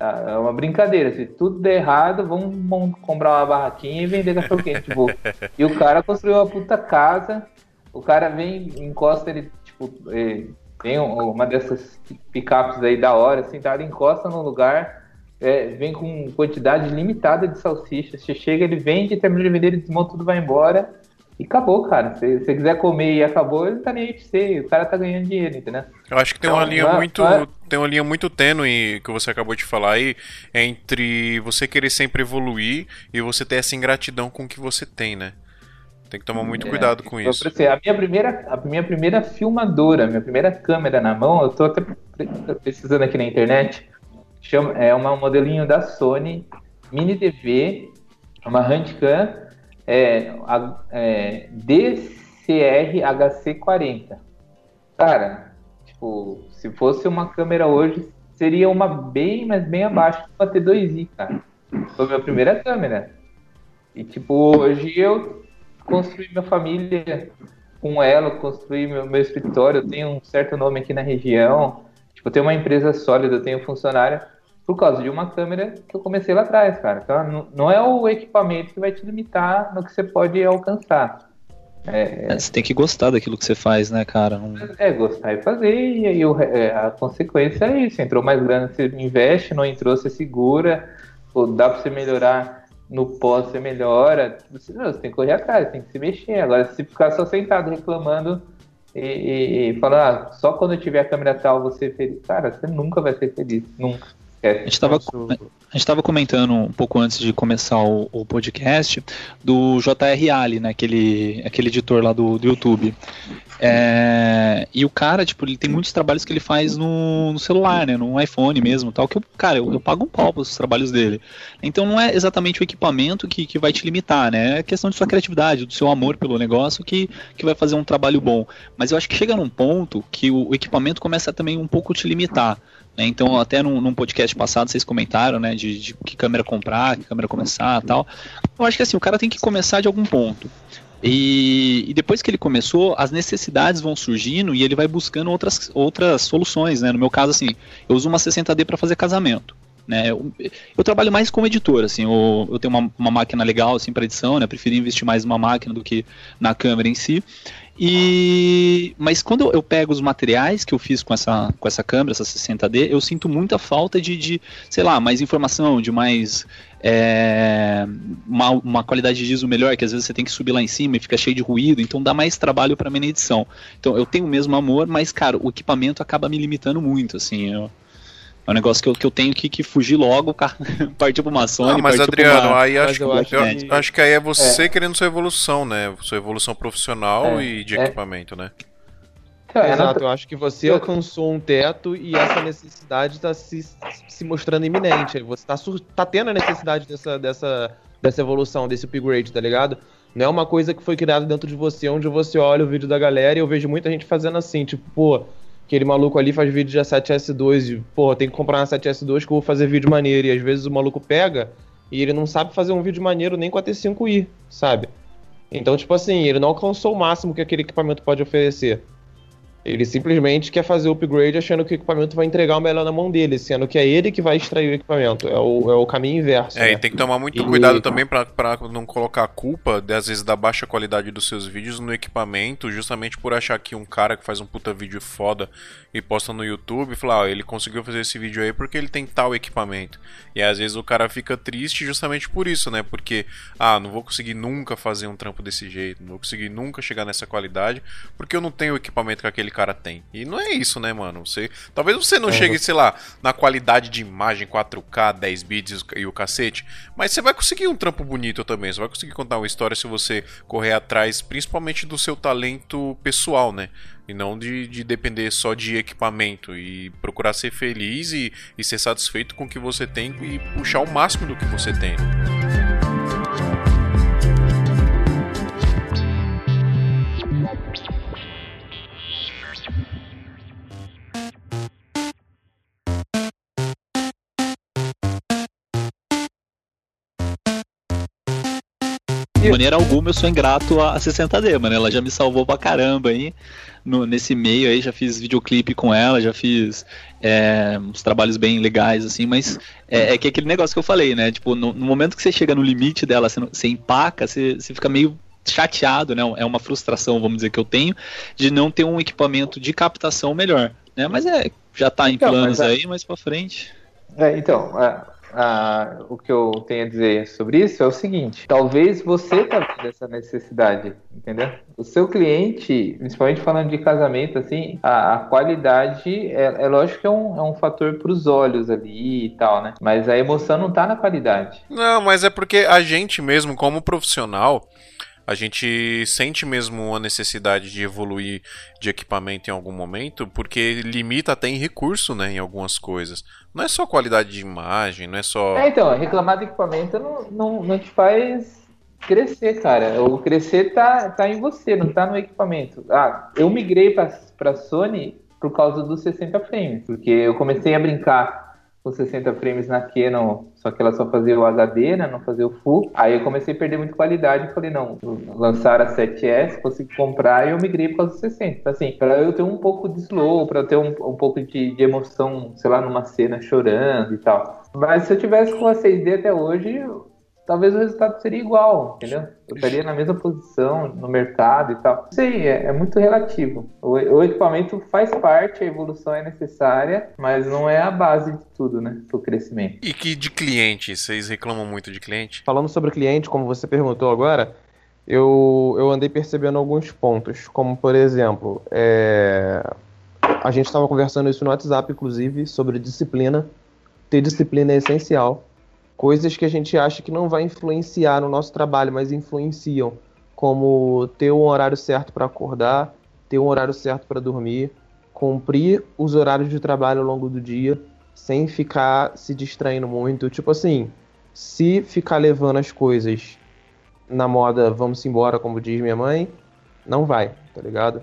ah, é uma brincadeira. Se tudo der errado, vamos comprar uma barraquinha e vender cachorro quente. tipo, *laughs* e o cara construiu uma puta casa. O cara vem, encosta ele, tipo, tem uma dessas picapes aí da hora, assim, tá? Ele encosta no lugar, é, vem com quantidade limitada de salsichas. Você chega, ele vende, termina de vender, ele desmonta tudo, vai embora. E acabou, cara. Se você quiser comer e acabou, ele tá nem aí pra você. O cara tá ganhando dinheiro, entendeu? Eu acho que tem uma então, linha muito. Tem uma linha muito tênue que você acabou de falar aí entre você querer sempre evoluir e você ter essa ingratidão com o que você tem, né? Tem que tomar muito é, cuidado com isso. Você, a, minha primeira, a minha primeira filmadora, minha primeira câmera na mão, eu tô até pesquisando aqui na internet. Chama, é uma modelinho da Sony, mini DV, uma Handcam é, é DCR-HC40. Cara, tipo, se fosse uma câmera hoje, seria uma bem, mas bem abaixo do T2i, cara. Foi minha primeira câmera. E, tipo, hoje eu construí minha família com ela, construí meu, meu escritório, eu tenho um certo nome aqui na região. Tipo, eu tenho uma empresa sólida, eu tenho funcionário por causa de uma câmera que eu comecei lá atrás, cara. Então, não é o equipamento que vai te limitar no que você pode alcançar. É, é, você tem que gostar daquilo que você faz, né, cara? Não... É, gostar e fazer, e aí o, é, a consequência é isso. Entrou mais grana, você investe, não entrou, você segura, ou dá pra você melhorar no pós, você melhora. Você, não, você tem que correr atrás, tem que se mexer. Agora, se ficar só sentado reclamando e, e, e falar, ah, só quando eu tiver a câmera tal você feliz, cara, você nunca vai ser feliz, nunca. É, a gente estava comentando um pouco antes de começar o, o, podcast do J.R. Ali, né, aquele, aquele editor lá do, do YouTube. É, e o cara, tipo, ele tem muitos trabalhos que ele faz no, no celular, né, no iPhone mesmo, tal, que eu, cara, eu, eu pago um pau os trabalhos dele. Então não é exatamente o equipamento que, que vai te limitar, né, é questão de sua criatividade, do seu amor pelo negócio que, que vai fazer um trabalho bom. Mas eu acho que chega num ponto que o, o equipamento começa também um pouco te limitar. Né? Então, até num, num, podcast passado vocês comentaram, né, de, de, que câmera comprar, que câmera começar tal. Eu acho que assim, o cara tem que começar de algum ponto. E, e, depois que ele começou, as necessidades vão surgindo e ele vai buscando outras, outras soluções, né? No meu caso, assim, eu uso uma 60D para fazer casamento. Né? Eu, eu, trabalho mais como editor, assim, eu, eu tenho uma, uma máquina legal assim, para edição, né? Preferi investir mais numa máquina do que na câmera em si. E mas quando eu pego os materiais que eu fiz com essa com essa câmera, essa 60D, eu sinto muita falta de, de sei lá, mais informação, de mais é, uma, uma, qualidade de ISO melhor, que às vezes você tem que subir lá em cima e fica cheio de ruído, então dá mais trabalho para minha edição. Então eu tenho o mesmo amor, mas cara, o equipamento acaba me limitando muito, assim. Eu, é um negócio que eu, que eu tenho que, que fugir logo, partir para uma Sony. Não, mas Adriano, uma... aí acho, eu acho, eu que... acho que aí é você é. querendo sua evolução, né? Sua evolução profissional é. e de é. equipamento, né? É, Exato, eu acho que você alcançou um teto e essa necessidade está se, se mostrando iminente. Você está tá tendo a necessidade dessa, dessa, dessa evolução, desse upgrade, tá ligado? Não é uma coisa que foi criada dentro de você, onde você olha o vídeo da galera e eu vejo muita gente fazendo assim, tipo, pô, aquele maluco ali faz vídeo de A7S2 e, pô, tem que comprar uma 7S2 que eu vou fazer vídeo maneiro. E às vezes o maluco pega e ele não sabe fazer um vídeo maneiro nem com a T5i, sabe? Então, tipo assim, ele não alcançou o máximo que aquele equipamento pode oferecer. Ele simplesmente quer fazer o upgrade achando que o equipamento vai entregar o melhor na mão dele, sendo que é ele que vai extrair o equipamento. É o, é o caminho inverso. É, né? e tem que tomar muito E- cuidado também pra, pra não colocar a culpa, às vezes, da baixa qualidade dos seus vídeos no equipamento, justamente por achar que um cara que faz um puta vídeo foda e posta no YouTube, falar, ó, ele conseguiu fazer esse vídeo aí porque ele tem tal equipamento. E às vezes o cara fica triste justamente por isso, né? Porque, ah, não vou conseguir nunca fazer um trampo desse jeito, não vou conseguir nunca chegar nessa qualidade, porque eu não tenho o equipamento que aquele cara tem. E não é isso, né, mano? Você, talvez você não chegue, sei lá, na qualidade de imagem 4K, 10 bits e o cacete, mas você vai conseguir um trampo bonito também. Você vai conseguir contar uma história se você correr atrás, principalmente do seu talento pessoal, né? E não de, de depender só de equipamento. E procurar ser feliz e, e ser satisfeito com o que você tem e puxar o máximo do que você tem. De maneira alguma eu sou ingrato a 60D, mano. Ela já me salvou pra caramba aí. No, nesse meio aí, já fiz videoclipe com ela, já fiz é, uns trabalhos bem legais, assim, mas é, é que aquele negócio que eu falei, né? Tipo, no, no momento que você chega no limite dela, você, você empaca, você, você fica meio chateado, né? É uma frustração, vamos dizer, que eu tenho, de não ter um equipamento de captação melhor, né? Mas é, já tá em Então, planos mas é- aí, mais pra frente. É, então, a- a- o que eu tenho a dizer sobre isso é o seguinte: talvez você tá vendo essa necessidade, entendeu? O seu cliente, principalmente falando de casamento, assim, a, a qualidade é, é lógico que é um, é um fator pros olhos ali e tal, né? Mas a emoção não tá na qualidade. Não, mas é porque a gente mesmo, como profissional, a gente sente mesmo a necessidade de evoluir de equipamento em algum momento, porque limita até em recurso, né, em algumas coisas. Não é só qualidade de imagem, não é só... É, então, reclamar do equipamento não, não, não te faz crescer, cara. O crescer tá, tá em você, não tá no equipamento. Ah, eu migrei pra, pra Sony por causa dos 60 frames, porque eu comecei a brincar com 60 frames na Canon, só que ela só fazia o HD, né, não fazia o Full. Aí eu comecei a perder muito qualidade e falei, não, lançaram a 7S, consegui comprar e eu migrei causa dos 60. Então, assim, pra eu ter um pouco de slow, pra eu ter um, um pouco de, de emoção, sei lá, numa cena chorando e tal. Mas se eu tivesse com a 6D até hoje, talvez o resultado seria igual, entendeu? Eu estaria na mesma posição no mercado e tal. Não sei, é, é muito relativo. O, o equipamento faz parte, a evolução é necessária, mas não é a base de tudo, né? Pro crescimento. E que de cliente, vocês reclamam muito de cliente? Falando sobre cliente, como você perguntou agora, eu, eu andei percebendo alguns pontos, como por exemplo, é, a gente estava conversando isso no WhatsApp, inclusive, sobre disciplina. Ter disciplina é essencial. Coisas que a gente acha que não vai influenciar no nosso trabalho, mas influenciam, como ter um horário certo para acordar, ter um horário certo para dormir, cumprir os horários de trabalho ao longo do dia, sem ficar se distraindo muito. Tipo assim, se ficar levando as coisas na moda vamos embora, como diz minha mãe, não vai, tá ligado?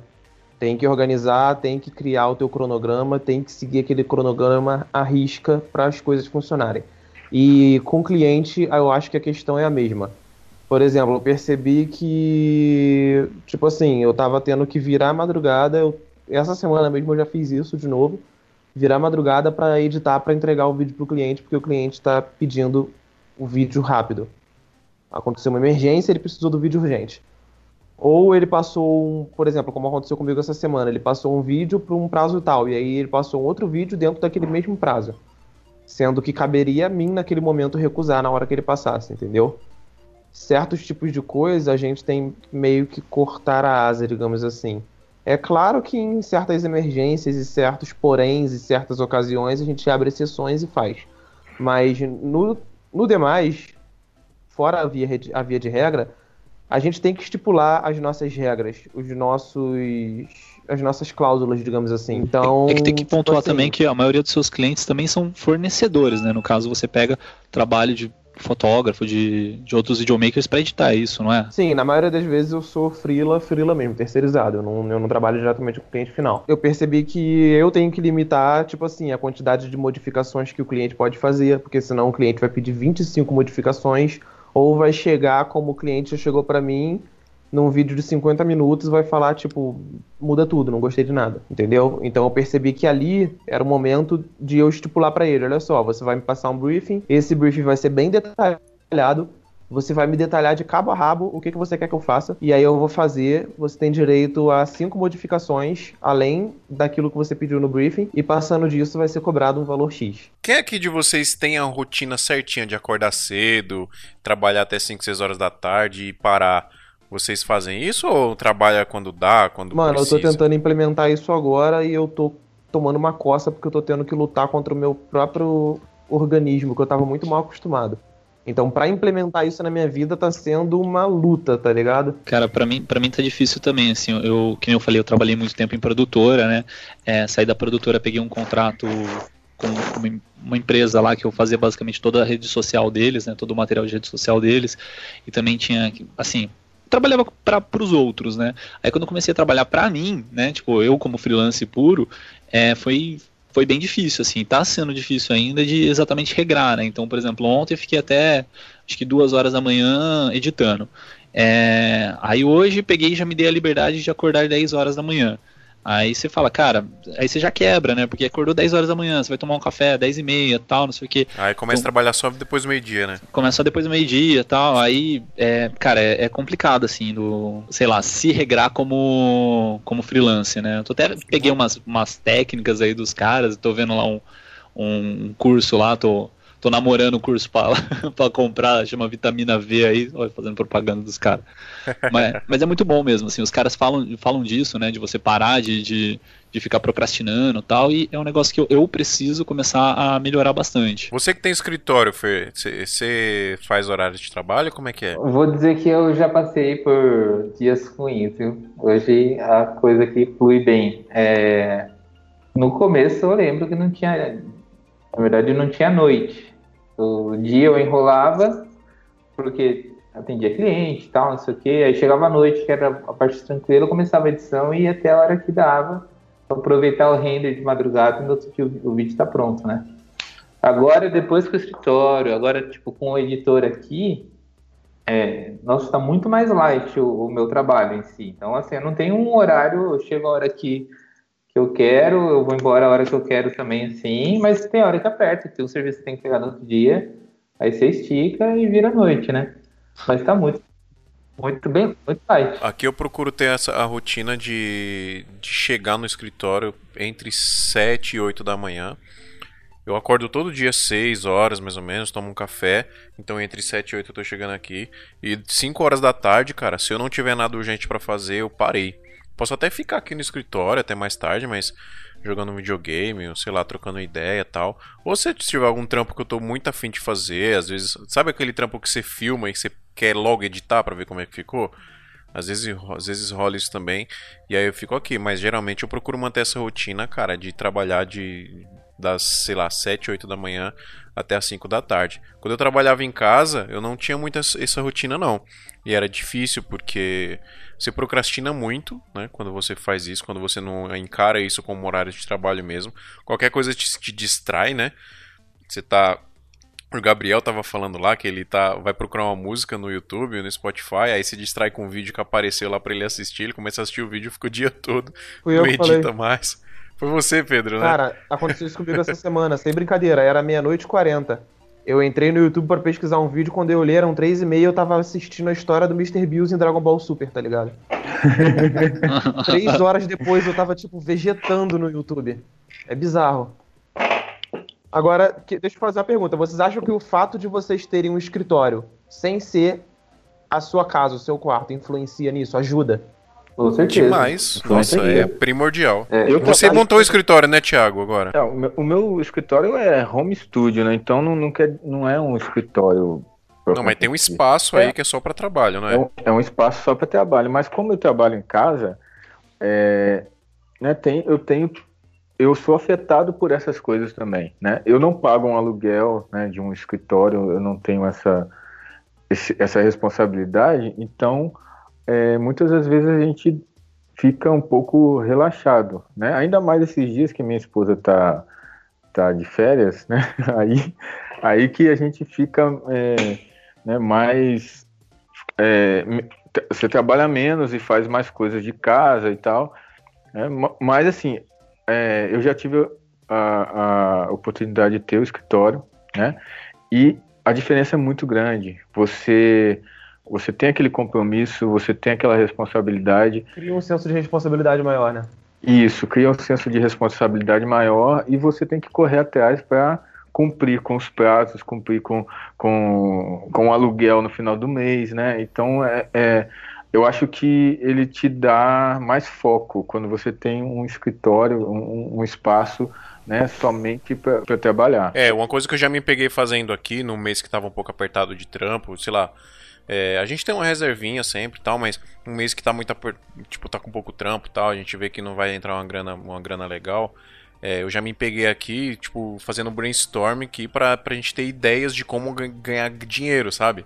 Tem que organizar, tem que criar o teu cronograma, tem que seguir aquele cronograma à risca para as coisas funcionarem. E com cliente, eu acho que a questão é a mesma. Por exemplo, eu percebi que, tipo assim, eu tava tendo que virar madrugada, eu- essa semana mesmo eu já fiz isso de novo, virar madrugada para editar, para entregar o vídeo pro cliente, porque o cliente está pedindo o vídeo rápido. Aconteceu uma emergência, ele precisou do vídeo urgente. Ou ele passou, um, por exemplo, como aconteceu comigo essa semana, ele passou um vídeo para um prazo tal, e aí ele passou um outro vídeo dentro daquele mesmo prazo. Sendo que caberia a mim naquele momento recusar na hora que ele passasse, entendeu? Certos tipos de coisa a gente tem meio que cortar a asa, digamos assim. É claro que em certas emergências e certos poréns e certas ocasiões a gente abre exceções e faz. Mas no, no demais, fora a via, a via de regra, a gente tem que estipular as nossas regras, os nossos, as nossas cláusulas, digamos assim. Então, É que tem que tipo pontuar assim, também que a maioria dos seus clientes também são fornecedores, né? No caso, você pega trabalho de fotógrafo, de, de outros videomakers para editar isso, não é? Sim, na maioria das vezes eu sou freela, freela mesmo, terceirizado. Eu não, eu não trabalho diretamente com o cliente final. Eu percebi que eu tenho que limitar, tipo assim, a quantidade de modificações que o cliente pode fazer, porque senão o cliente vai pedir 25 modificações, ou vai chegar como o cliente já chegou pra mim num vídeo de 50 minutos vai falar, tipo, muda tudo, não gostei de nada, entendeu? Então eu percebi que ali era o momento de eu estipular para ele, olha só, você vai me passar um briefing, esse briefing vai ser bem detalhado, você vai me detalhar de cabo a rabo o que, que você quer que eu faça, e aí eu vou fazer. Você tem direito a cinco modificações, além daquilo que você pediu no briefing, e passando disso vai ser cobrado um valor X. Quem aqui de vocês tem a rotina certinha de acordar cedo, trabalhar até 5, 6 horas da tarde e parar? Vocês fazem isso ou trabalha quando dá, quando Mano, precisa? eu tô tentando implementar isso agora e eu tô tomando uma coça porque eu tô tendo que lutar contra o meu próprio organismo, que eu tava muito mal acostumado. Então, pra implementar isso na minha vida tá sendo uma luta, tá ligado? Cara, pra mim, pra mim tá difícil também, assim, eu, que eu falei, eu trabalhei muito tempo em produtora, né, é, saí da produtora, peguei um contrato com uma, uma empresa lá que eu fazia basicamente toda a rede social deles, né, todo o material de rede social deles, e também tinha, assim, trabalhava para os outros, né? Aí quando eu comecei a trabalhar para mim, né? Tipo, eu como freelance puro, é, foi foi bem difícil, assim, tá sendo difícil ainda de exatamente regrar, né? Então, por exemplo, ontem eu fiquei até acho que duas horas da manhã editando. É, aí hoje peguei e já me dei a liberdade de acordar 10 horas da manhã. Aí você fala, cara, aí você já quebra, né? Porque acordou 10 horas da manhã, você vai tomar um café 10 e meia, tal, não sei o que. Aí começa a trabalhar só depois do meio-dia, né? Começa só depois do meio-dia, tal. Aí, é, cara, é, é complicado assim, do, sei lá, se regrar como como freelance, né? Eu tô até peguei umas, umas técnicas aí dos caras, tô vendo lá um, um curso lá, tô tô namorando o curso para *laughs* comprar, chama Vitamina V aí, olha, fazendo propaganda dos caras. Mas, mas, é muito bom mesmo, assim, os caras falam, falam disso, né, de você parar de, de, de ficar procrastinando e tal, e é um negócio que eu, eu, preciso começar a melhorar bastante. Você que tem escritório, Fer, você faz horário de trabalho, como é que é? Vou dizer que eu já passei por dias ruins, viu? Hoje a coisa aqui flui bem. É... No começo eu lembro que não tinha na verdade, não tinha noite. O dia eu enrolava, porque atendia cliente e tal, não sei o quê. Aí chegava a noite, que era a parte tranquila, eu começava a edição e ia até a hora que dava, aproveitar o render de madrugada e no outro dia o vídeo está pronto, né? Agora, depois com o escritório, agora, tipo, com o editor aqui, é, nossa, está muito mais light o, o, meu trabalho em si. Então, assim, eu não tenho um horário, eu chego a hora que eu quero, eu vou embora a hora que eu quero também, assim, mas tem hora que aperta, tem um serviço tem que pegar no outro dia, aí você estica e vira noite, né? Mas tá muito, muito bem, muito light. Aqui eu procuro ter essa, a rotina de, de chegar no escritório entre 7 e 8 da manhã. Eu acordo todo dia 6 horas, mais ou menos, tomo um café. Então entre 7 e 8 eu tô chegando aqui. E 5 horas da tarde, cara, se eu não tiver nada urgente para fazer, eu parei. Posso até ficar aqui no escritório até mais tarde, mas jogando um videogame, ou sei lá, trocando ideia e tal. Ou se tiver algum trampo que eu tô muito afim de fazer, às vezes. Sabe aquele trampo que você filma e você quer logo editar para ver como é que ficou? Às vezes, às vezes rola isso também. E aí eu fico aqui, mas geralmente eu procuro manter essa rotina, cara, de trabalhar de das, sei lá, 7, 8 da manhã até as 5 da tarde. Quando eu trabalhava em casa, eu não tinha muita essa rotina não. E era difícil porque você procrastina muito, né? Quando você faz isso, quando você não encara isso como horário de trabalho mesmo. Qualquer coisa te, te distrai, né? Você tá o Gabriel tava falando lá que ele tá, vai procurar uma música no YouTube, no Spotify, aí se distrai com um vídeo que apareceu lá para ele assistir, ele começa a assistir o vídeo, fica o dia *laughs* todo, Fui não edita falei. mais. Foi você, Pedro, né? Cara, aconteceu isso comigo essa *laughs* semana, sem brincadeira, era meia-noite e 40. Eu entrei no YouTube pra pesquisar um vídeo, quando eu olhei eram 3 e meia eu tava assistindo a história do Mr. Bills em Dragon Ball Super, tá ligado? *laughs* Três horas depois eu tava, tipo, vegetando no YouTube. É bizarro. Agora, que- deixa eu fazer uma pergunta. Vocês acham que o fato de vocês terem um escritório sem ser a sua casa, o seu quarto, influencia nisso? Ajuda? Com certeza. Demais. Com Nossa, certeza. é primordial. É, Você trabalho- montou o escritório, né, Thiago, agora? É, o, meu, o meu escritório é home studio, né? Então não, não, quer, não é um escritório. Não, mas tem um espaço É. aí que é só pra trabalho, É né? um, é um espaço só para trabalho, mas como eu trabalho em casa, é, né, tem, eu tenho, eu sou afetado por essas coisas também, né? Eu não pago um aluguel né, de um escritório, eu não tenho essa, essa responsabilidade, então é, muitas das vezes a gente fica um pouco relaxado, né? Ainda mais esses dias que minha esposa tá, tá de férias, né? *laughs* Aí, aí que a gente fica é, né, mais é, você trabalha menos e faz mais coisas de casa e tal. Né? Mas assim, é, eu já tive a, a oportunidade de ter o escritório, né? E a diferença é muito grande. Você você tem aquele compromisso, você tem aquela responsabilidade. Cria um senso de responsabilidade maior, né? Isso, cria um senso de responsabilidade maior e você tem que correr atrás para cumprir com os prazos, cumprir com, com, com o aluguel no final do mês, né? Então, é, é, eu acho que ele te dá mais foco quando você tem um escritório, um, um espaço né, somente para trabalhar. É, uma coisa que eu já me peguei fazendo aqui no mês que estava um pouco apertado de trampo, sei lá, é, a gente tem uma reservinha sempre tal, mas um mês que tá muito tipo, tá com pouco trampo tal, a gente vê que não vai entrar uma grana, uma grana legal. É, eu já me peguei aqui, tipo, fazendo brainstorm aqui pra, pra gente ter ideias de como ganhar dinheiro, sabe?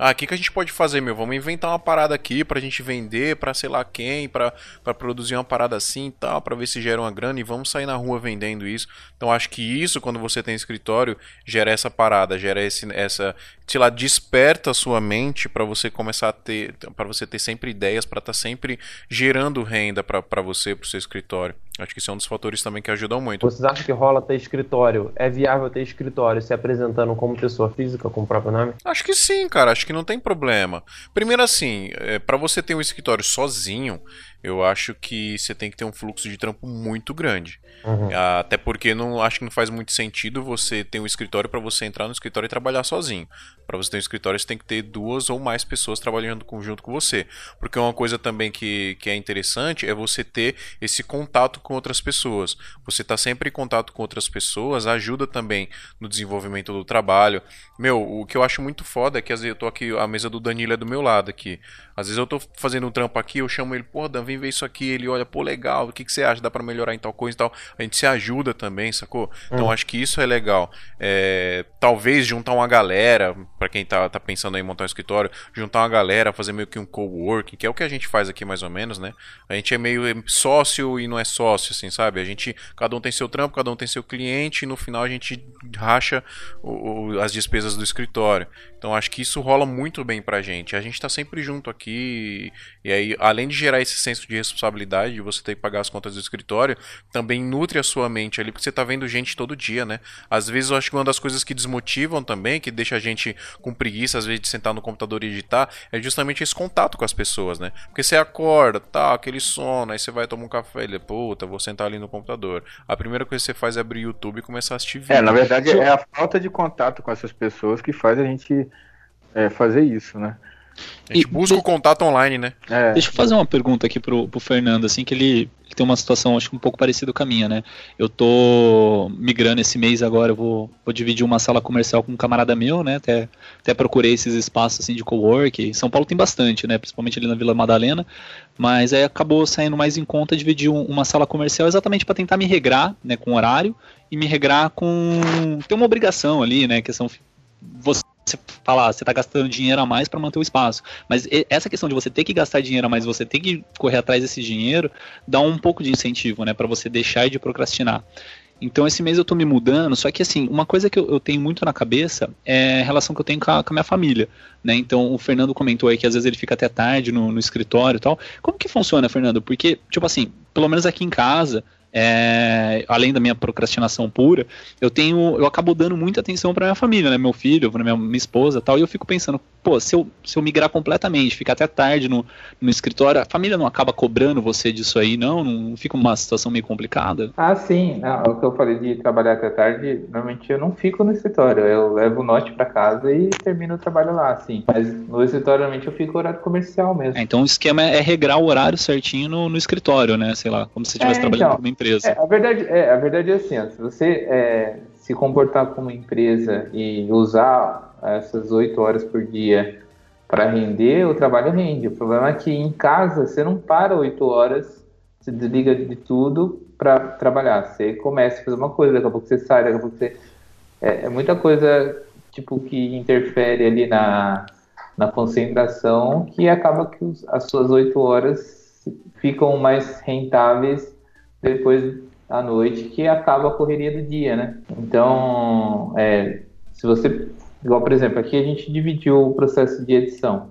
Ah, o que, que a gente pode fazer, meu? Vamos inventar uma parada aqui pra gente vender pra sei lá quem, pra, pra produzir uma parada assim e tal, pra ver se gera uma grana e vamos sair na rua vendendo isso. Então acho que isso, quando você tem escritório, gera essa parada, gera esse, essa, sei lá, desperta a sua mente para você começar a ter, para você ter sempre ideias, para estar tá sempre gerando renda para você, pro seu escritório. Acho que isso é um dos fatores também que ajudam muito. Vocês acham que rola ter escritório? É viável ter escritório se apresentando como pessoa física, com o próprio nome? Acho que sim, cara. Acho que não tem problema. Primeiro assim, é, para você ter um escritório sozinho, eu acho que você tem que ter um fluxo de trampo muito grande. Uhum. Até porque não acho que não faz muito sentido você ter um escritório para você entrar no escritório e trabalhar sozinho. Para você ter um escritório, você tem que ter duas ou mais pessoas trabalhando conjunto com você. Porque uma coisa também que, que é interessante é você ter esse contato com outras pessoas. Você tá sempre em contato com outras pessoas ajuda também no desenvolvimento do trabalho. Meu, o que eu acho muito foda é que às vezes eu tô aqui, a mesa do Danilo é do meu lado aqui. Às vezes eu tô fazendo um trampo aqui, eu chamo ele, pô, Dan, vem ver isso aqui. Ele olha, pô, legal, o que, que você acha? Dá para melhorar em tal coisa e tal. A gente se ajuda também, sacou? Então hum. acho que isso é legal. É, talvez juntar uma galera, para quem tá, tá pensando em montar um escritório, juntar uma galera, fazer meio que um coworking, que é o que a gente faz aqui mais ou menos, né? A gente é meio sócio e não é sócio, assim, sabe? A gente, cada um tem seu trampo, cada um tem seu cliente, e no final a gente racha o, o, as despesas do escritório. Então acho que isso rola muito bem pra gente. A gente tá sempre junto aqui, e aí, além de gerar esse senso de responsabilidade de você ter que pagar as contas do escritório, também nutre a sua mente ali, porque você tá vendo gente todo dia, né? Às vezes eu acho que uma das coisas que desmotivam também, que deixa a gente com preguiça, às vezes, de sentar no computador e editar, é justamente esse contato com as pessoas, né? Porque você acorda, tá, aquele sono, aí você vai tomar um café e puta, vou sentar ali no computador. A primeira coisa que você faz é abrir o YouTube e começar a assistir vídeo. É, na verdade é a falta de contato com essas pessoas que faz a gente é, fazer isso, né? A gente e, busca o contato online, né? É. Deixa eu fazer uma pergunta aqui pro, pro Fernando, assim, que ele, ele, tem uma situação, acho que um pouco parecida com a minha, né? Eu tô migrando esse mês agora, eu vou, vou dividir uma sala comercial com um camarada meu, né? Até, até procurei esses espaços, assim, de cowork. São Paulo tem bastante, né? Principalmente ali na Vila Madalena. Mas aí acabou saindo mais em conta dividir um, uma sala comercial exatamente para tentar me regrar, né? Com horário e me regrar com... Tem uma obrigação ali, né? Questão... Você você falar, você está gastando dinheiro a mais para manter o espaço. Mas essa questão de você ter que gastar dinheiro a mais, você ter que correr atrás desse dinheiro, dá um pouco de incentivo, né, para você deixar de procrastinar. Então esse mês eu tô me mudando, só que assim, uma coisa que eu, eu tenho muito na cabeça é a relação que eu tenho com a, com a, minha família, né? Então o Fernando comentou aí que às vezes ele fica até tarde no, no escritório e tal. Como que funciona, Fernando? Porque, tipo assim, pelo menos aqui em casa, é, além da minha procrastinação pura, eu tenho, eu acabo dando muita atenção para minha família, né, meu filho, minha, minha esposa, tal, e eu fico pensando, pô, se eu, se eu migrar completamente, ficar até tarde no, no escritório, a família não acaba cobrando você disso aí, não? Não fica uma situação meio complicada? Ah, sim. Não, o que eu falei de trabalhar até tarde, normalmente eu não fico no escritório, eu levo o note para casa e termino o trabalho lá, assim. Mas no escritório normalmente eu fico horário comercial mesmo. É, então o esquema é, é regrar o horário certinho no, no escritório, né? Sei lá, como se você estivesse é, trabalhando então, empresa. É, a, verdade, é, a verdade é assim, ó, se você é, se comportar como empresa e usar essas oito horas por dia para render, o trabalho rende. O problema é que em casa você não para oito horas, você desliga de tudo para trabalhar. Você começa a fazer uma coisa, daqui a pouco você sai, daqui a pouco você. É, é muita coisa tipo que interfere ali na, na concentração que acaba que os, as suas oito horas ficam mais rentáveis depois à noite, que acaba a correria do dia, né? Então, é, se você, igual por exemplo, aqui a gente dividiu o processo de edição.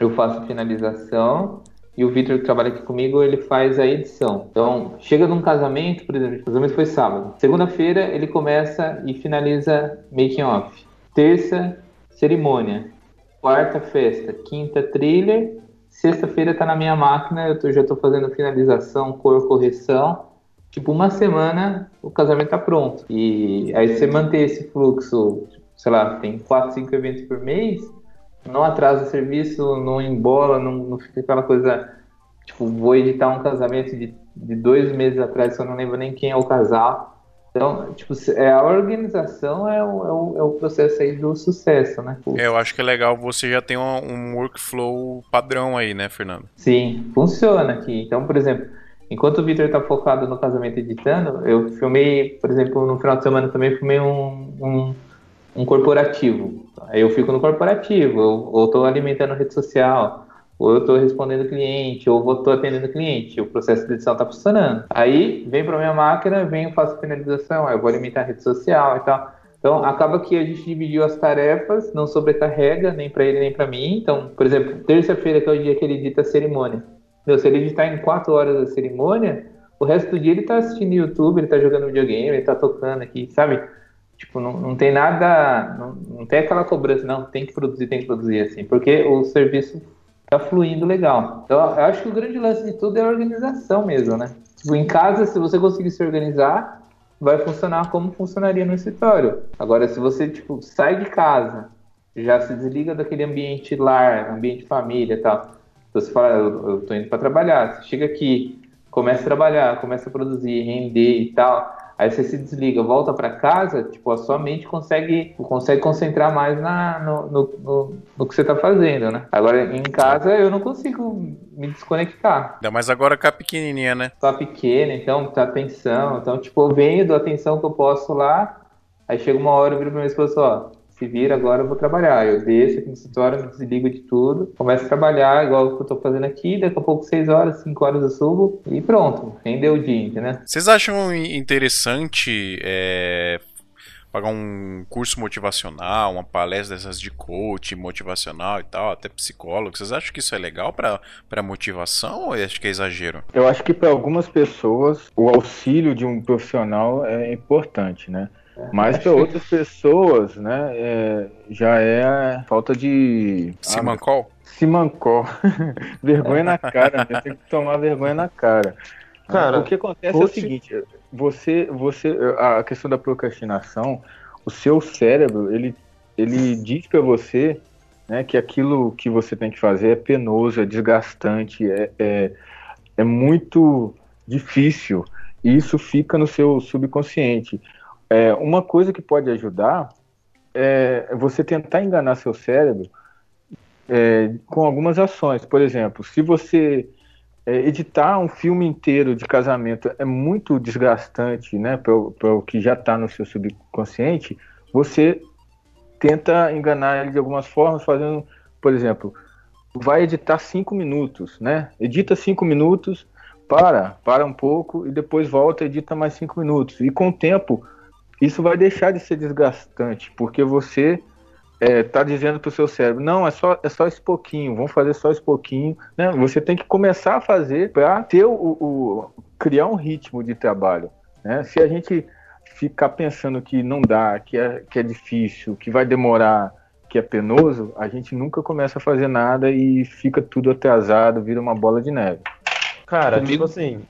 eu faço a finalização e o Victor que trabalha aqui comigo, ele faz a edição. Então, chega num casamento, por exemplo, o casamento foi sábado. Segunda-feira ele começa e finaliza making off. Terça, cerimônia. Quarta, festa. Quinta, thriller. Sexta-feira tá na minha máquina, eu tô, já tô fazendo finalização, cor, correção. Tipo, uma semana o casamento tá pronto. E aí você manter esse fluxo, sei lá, tem quatro, cinco eventos por mês, não atrasa o serviço, não embola, não, não fica aquela coisa. Tipo, vou editar um casamento de, de dois meses atrás, eu não lembro nem quem é o casal. Então, tipo, é, a organização é o, é, o, é o processo aí do sucesso, né? É, eu acho que é legal você já tem um, um workflow padrão aí, né, Fernando? Sim, funciona aqui. Então, por exemplo, enquanto o Victor tá focado no casamento editando, eu filmei, por exemplo, no final de semana também filmei um, um, um corporativo. Aí eu fico no corporativo, eu, ou estou alimentando rede social, ou eu estou respondendo cliente, ou estou atendendo cliente. O processo de edição está funcionando. Aí vem para minha máquina, vem faço a finalização, eu vou alimentar a rede social e tal. Então acaba que a gente dividiu as tarefas, não sobrecarrega nem para ele nem para mim. Então, por exemplo, terça-feira que é o dia que ele edita a cerimônia. Meu, se ele editar em quatro horas a cerimônia, o resto do dia ele está assistindo YouTube, ele está jogando videogame, ele está tocando aqui, sabe? Tipo, não, não tem nada, não, não tem aquela cobrança, não, tem que produzir, tem que produzir, assim, porque o serviço tá fluindo legal. Então, eu acho que o grande lance de tudo é a organização mesmo, né? Tipo, em casa, se você conseguir se organizar, vai funcionar como funcionaria no escritório. Agora, se você, tipo, sai de casa, já se desliga daquele ambiente lar, ambiente família e tal, então você fala, eu, eu tô indo para trabalhar, você chega aqui, começa a trabalhar, começa a produzir, render e tal, Aí você se desliga, volta para casa, tipo, a sua mente consegue, consegue concentrar mais na, no, no, no, no que você está fazendo, né? Agora, em casa, eu não consigo me desconectar. Ainda mais agora com a pequenininha, né? Tá pequena, então, tá atenção. Então, tipo, eu venho, dou atenção que eu posso lá, aí chega uma hora, eu viro pra minha esposa, ó, se vira, agora eu vou trabalhar. Eu desço aqui no escritório, me desligo de tudo, começo a trabalhar, igual o que eu tô fazendo aqui, daqui a pouco 6 horas, 5 horas eu subo e pronto, rendeu o dia, né? Vocês acham interessante é, pagar um curso motivacional, uma palestra dessas de coach motivacional e tal, até psicólogo? Vocês acham que isso é legal para motivação ou acho que é exagero? Eu acho que para algumas pessoas o auxílio de um profissional é importante, né? Mas para *laughs* outras pessoas, né, é, já é falta de. Simancol? Ah, Simancol. *laughs* vergonha na cara, né? tem que tomar vergonha na cara. Cara, o que acontece é o seguinte: você, você, a questão da procrastinação, o seu cérebro, ele, ele diz para você né, que aquilo que você tem que fazer é penoso, é desgastante, é, é, é muito difícil. E isso fica no seu subconsciente. É, uma coisa que pode ajudar é você tentar enganar seu cérebro é, com algumas ações. Por exemplo, se você é, editar um filme inteiro de casamento é muito desgastante né, para o que já está no seu subconsciente, você tenta enganar ele de algumas formas, fazendo, por exemplo, vai editar cinco minutos, né? Edita cinco minutos, para, para um pouco e depois volta e edita mais cinco minutos. E com o tempo isso vai deixar de ser desgastante, porque você está é, tá dizendo para o seu cérebro, não, é só, é só esse pouquinho, vamos fazer só esse pouquinho. Né? Você tem que começar a fazer para ter o, o, criar um ritmo de trabalho. Né? Se a gente ficar pensando que não dá, que é, que é difícil, que vai demorar, que é penoso, a gente nunca começa a fazer nada e fica tudo atrasado, vira uma bola de neve. Cara, Comigo... tipo assim,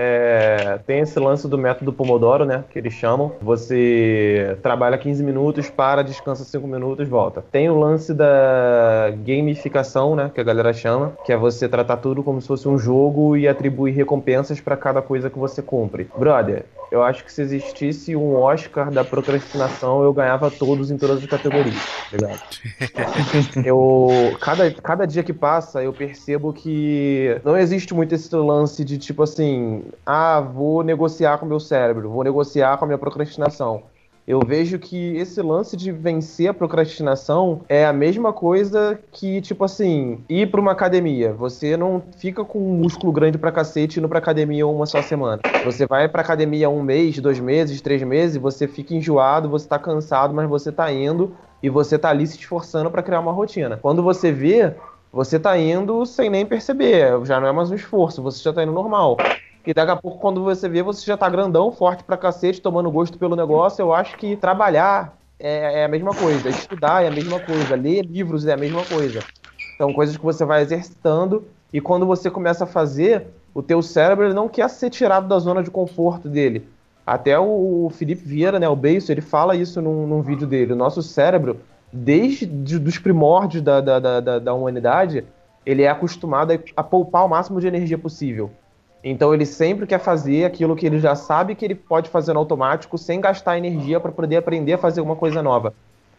é, tem esse lance do método Pomodoro, né? Que eles chamam. Você trabalha 15 minutos, para, descansa 5 minutos, volta. Tem o lance da gamificação, né? Que a galera chama, que é você tratar tudo como se fosse um jogo e atribuir recompensas para cada coisa que você cumpre. Brother, eu acho que se existisse um Oscar da procrastinação, eu ganhava todos em todas as categorias, tá ligado? *laughs* eu, cada, cada dia que passa, eu percebo que não existe muito esse lance de tipo assim, ah, vou negociar com o meu cérebro, vou negociar com a minha procrastinação. Eu vejo que esse lance de vencer a procrastinação é a mesma coisa que, tipo assim, ir pra uma academia. Você não fica com um músculo grande pra cacete indo pra academia uma só semana. Você vai pra academia um mês, dois meses, três meses, você fica enjoado, você tá cansado, mas você tá indo e você tá ali se esforçando para criar uma rotina. Quando você vê, você tá indo sem nem perceber, já não é mais um esforço, você já tá indo normal. E daqui a pouco, quando você vê, você já tá grandão, forte pra cacete, tomando gosto pelo negócio. Eu acho que trabalhar é, é a mesma coisa, estudar é a mesma coisa, ler livros é a mesma coisa. São coisas que você vai exercitando e quando você começa a fazer, o teu cérebro não quer ser tirado da zona de conforto dele. Até o Felipe Vieira, né, o Beiço, ele fala isso num, num vídeo dele. O nosso cérebro, desde os primórdios da, da, da, da humanidade, ele é acostumado a, a poupar o máximo de energia possível. Então ele sempre quer fazer aquilo que ele já sabe que ele pode fazer no automático sem gastar energia para poder aprender a fazer alguma coisa nova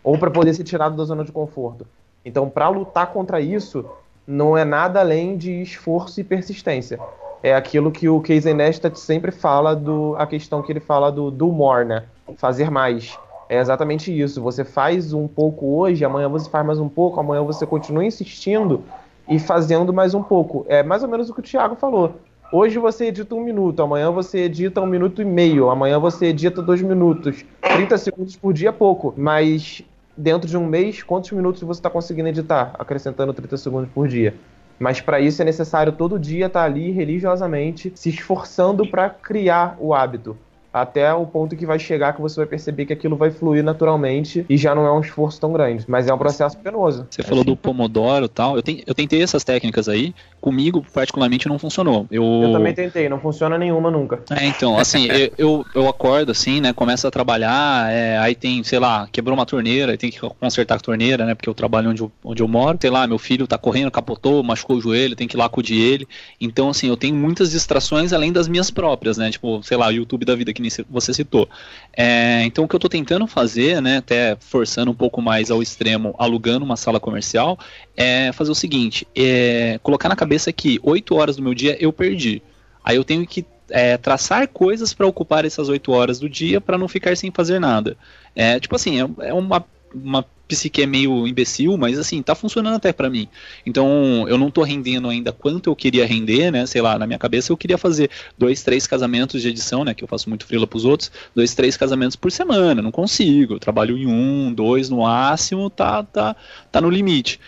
ou para poder ser tirado da zona de conforto. Então, para lutar contra isso, não é nada além de esforço e persistência. É aquilo que o Casey Neistat sempre fala do a questão que ele fala do do more, né? Fazer mais. É exatamente isso. Você faz um pouco hoje, amanhã você faz mais um pouco, amanhã você continua insistindo e fazendo mais um pouco. É mais ou menos o que o Thiago falou. Hoje você edita um minuto, amanhã você edita um minuto e meio, amanhã você edita dois minutos. 30 segundos por dia é pouco, mas dentro de um mês, quantos minutos você está conseguindo editar, acrescentando 30 segundos por dia? Mas para isso é necessário todo dia estar tá ali religiosamente se esforçando para criar o hábito até o ponto que vai chegar que você vai perceber que aquilo vai fluir naturalmente e já não é um esforço tão grande, mas é um processo penoso. Você falou do Pomodoro e tal, eu, te, eu tentei essas técnicas aí, comigo particularmente não funcionou. Eu... eu também tentei, não funciona nenhuma nunca. É, então, assim, eu, eu, eu, acordo assim, né, começo a trabalhar, é, aí tem, sei lá, quebrou uma torneira, tem que consertar a torneira, né, porque eu trabalho onde eu, onde eu moro, sei lá, meu filho tá correndo, capotou, machucou o joelho, tem que ir lá acudir ele, então, assim, eu tenho muitas distrações além das minhas próprias, né, tipo, sei lá, o YouTube da vida que nem você citou. É, então o que eu estou tentando fazer, né, até forçando um pouco mais ao extremo, alugando uma sala comercial, é fazer o seguinte: é colocar na cabeça que 8 horas do meu dia eu perdi. Aí eu tenho que é, traçar coisas para ocupar essas 8 horas do dia para não ficar sem fazer nada. É, tipo assim, é, é uma, uma psique é meio imbecil, mas assim, tá funcionando até para mim. Então, eu não tô rendendo ainda quanto eu queria render, né? Sei lá, na minha cabeça eu queria fazer dois, três casamentos de edição, né? Que eu faço muito frila pros outros, dois, três casamentos por semana. Não consigo. Eu trabalho em um, dois no máximo, tá, tá, tá no limite.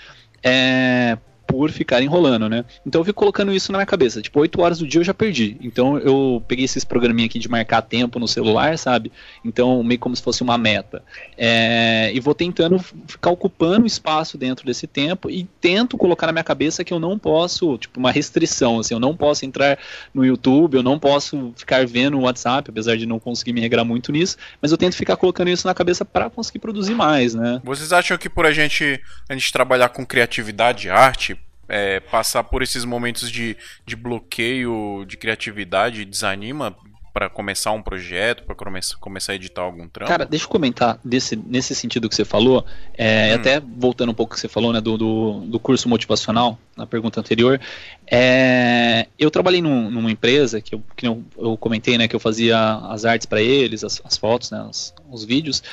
É, por ficar enrolando, né? Então eu fico colocando isso na minha cabeça. Tipo, 8 horas do dia eu já perdi. Então eu peguei esses programinha aqui de marcar tempo no celular, sabe? Então, meio como se fosse uma meta. É, e vou tentando ficar ocupando espaço dentro desse tempo e tento colocar na minha cabeça que eu não posso, tipo, uma restrição, assim, eu não posso entrar no YouTube, eu não posso ficar vendo o WhatsApp, apesar de não conseguir me regrar muito nisso, mas eu tento ficar colocando isso na cabeça para conseguir produzir mais, né? Vocês acham que por a gente, a gente trabalhar com criatividade e arte, é, passar por esses momentos de, de bloqueio de criatividade desanima para começar um projeto, para começar, começar a editar algum trampo? Cara, deixa eu comentar desse, nesse sentido que você falou, é, hum. até voltando um pouco que você falou, né, do, do, do, curso motivacional, na pergunta anterior, é, eu trabalhei num, numa empresa que, eu, que eu, eu, comentei, né, que eu fazia as artes para eles, as, as, fotos, né, os, os vídeos,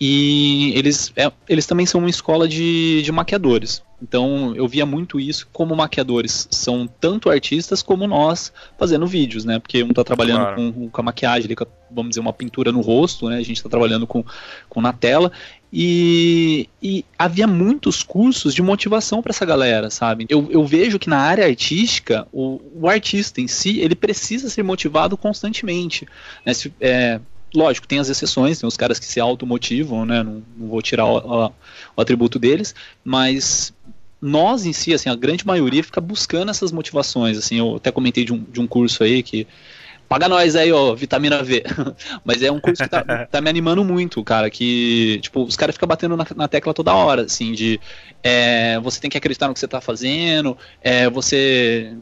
e eles, é, eles também são uma escola de, de maquiadores. Então eu via muito isso como maquiadores são tanto artistas como nós fazendo vídeos, né? Porque um está trabalhando claro. com, com, a maquiagem, ali, com a, vamos dizer, uma pintura no rosto, né? A gente está trabalhando com, com na tela. E, e, havia muitos cursos de motivação para essa galera, sabe? Eu, eu, vejo que na área artística, o, o, artista em si, ele precisa ser motivado constantemente. Né? Se, é, lógico, tem as exceções, tem os caras que se automotivam, né? Não, não vou tirar o, o, o, atributo deles, mas nós em si, assim, a grande maioria fica buscando essas motivações, assim, eu até comentei de um, de um curso aí que paga nós aí, ó, vitamina V. *laughs* Mas é um curso que tá, *laughs* tá, me animando muito, cara, que, tipo, os caras ficam batendo na, na, tecla toda hora, assim, de é, você tem que acreditar no que você tá fazendo, é, você...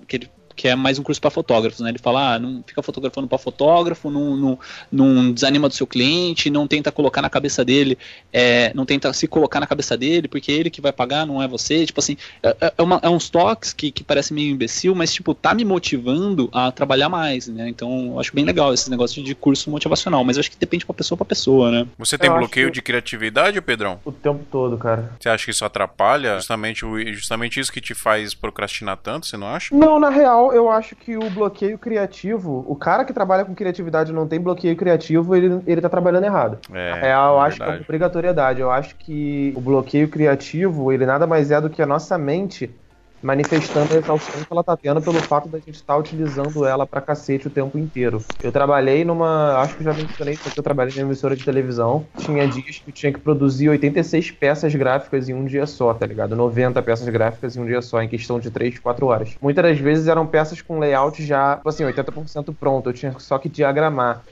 que é mais um curso para fotógrafos, né? Ele fala, ah, não fica fotografando para fotógrafo, não, não, não, desanima do seu cliente, não tenta colocar na cabeça dele, é, não tenta se colocar na cabeça dele, porque é ele que vai pagar, não é você. Tipo assim, é, é, é uma, é uns toques que, que parece meio imbecil, mas tipo, tá me motivando a trabalhar mais, né? Então, eu acho bem legal esse negócio de curso motivacional, mas eu acho que depende pra pessoa pra pessoa, né? Você tem eu bloqueio de criatividade, Pedrão? O tempo todo, cara. Você acha que isso atrapalha? Justamente, justamente isso que te faz procrastinar tanto, você não acha? Não, na real, eu acho que o bloqueio criativo, o cara que trabalha com criatividade e não tem bloqueio criativo, ele, ele tá trabalhando errado. É, é eu é acho que é obrigatoriedade. Eu acho que o bloqueio criativo, ele nada mais é do que a nossa mente manifestando a exaustão que ela tá tendo pelo fato da gente estar utilizando ela pra cacete o tempo inteiro. Eu trabalhei numa. Acho que já mencionei porque eu trabalhei numa emissora de televisão. Tinha dias que tinha que produzir 86 peças gráficas em um dia só, tá ligado? 90 peças gráficas em um dia só, em questão de 3, 4 horas. Muitas das vezes eram peças com layout já, tipo assim, 80% pronto. Eu tinha só que diagramar.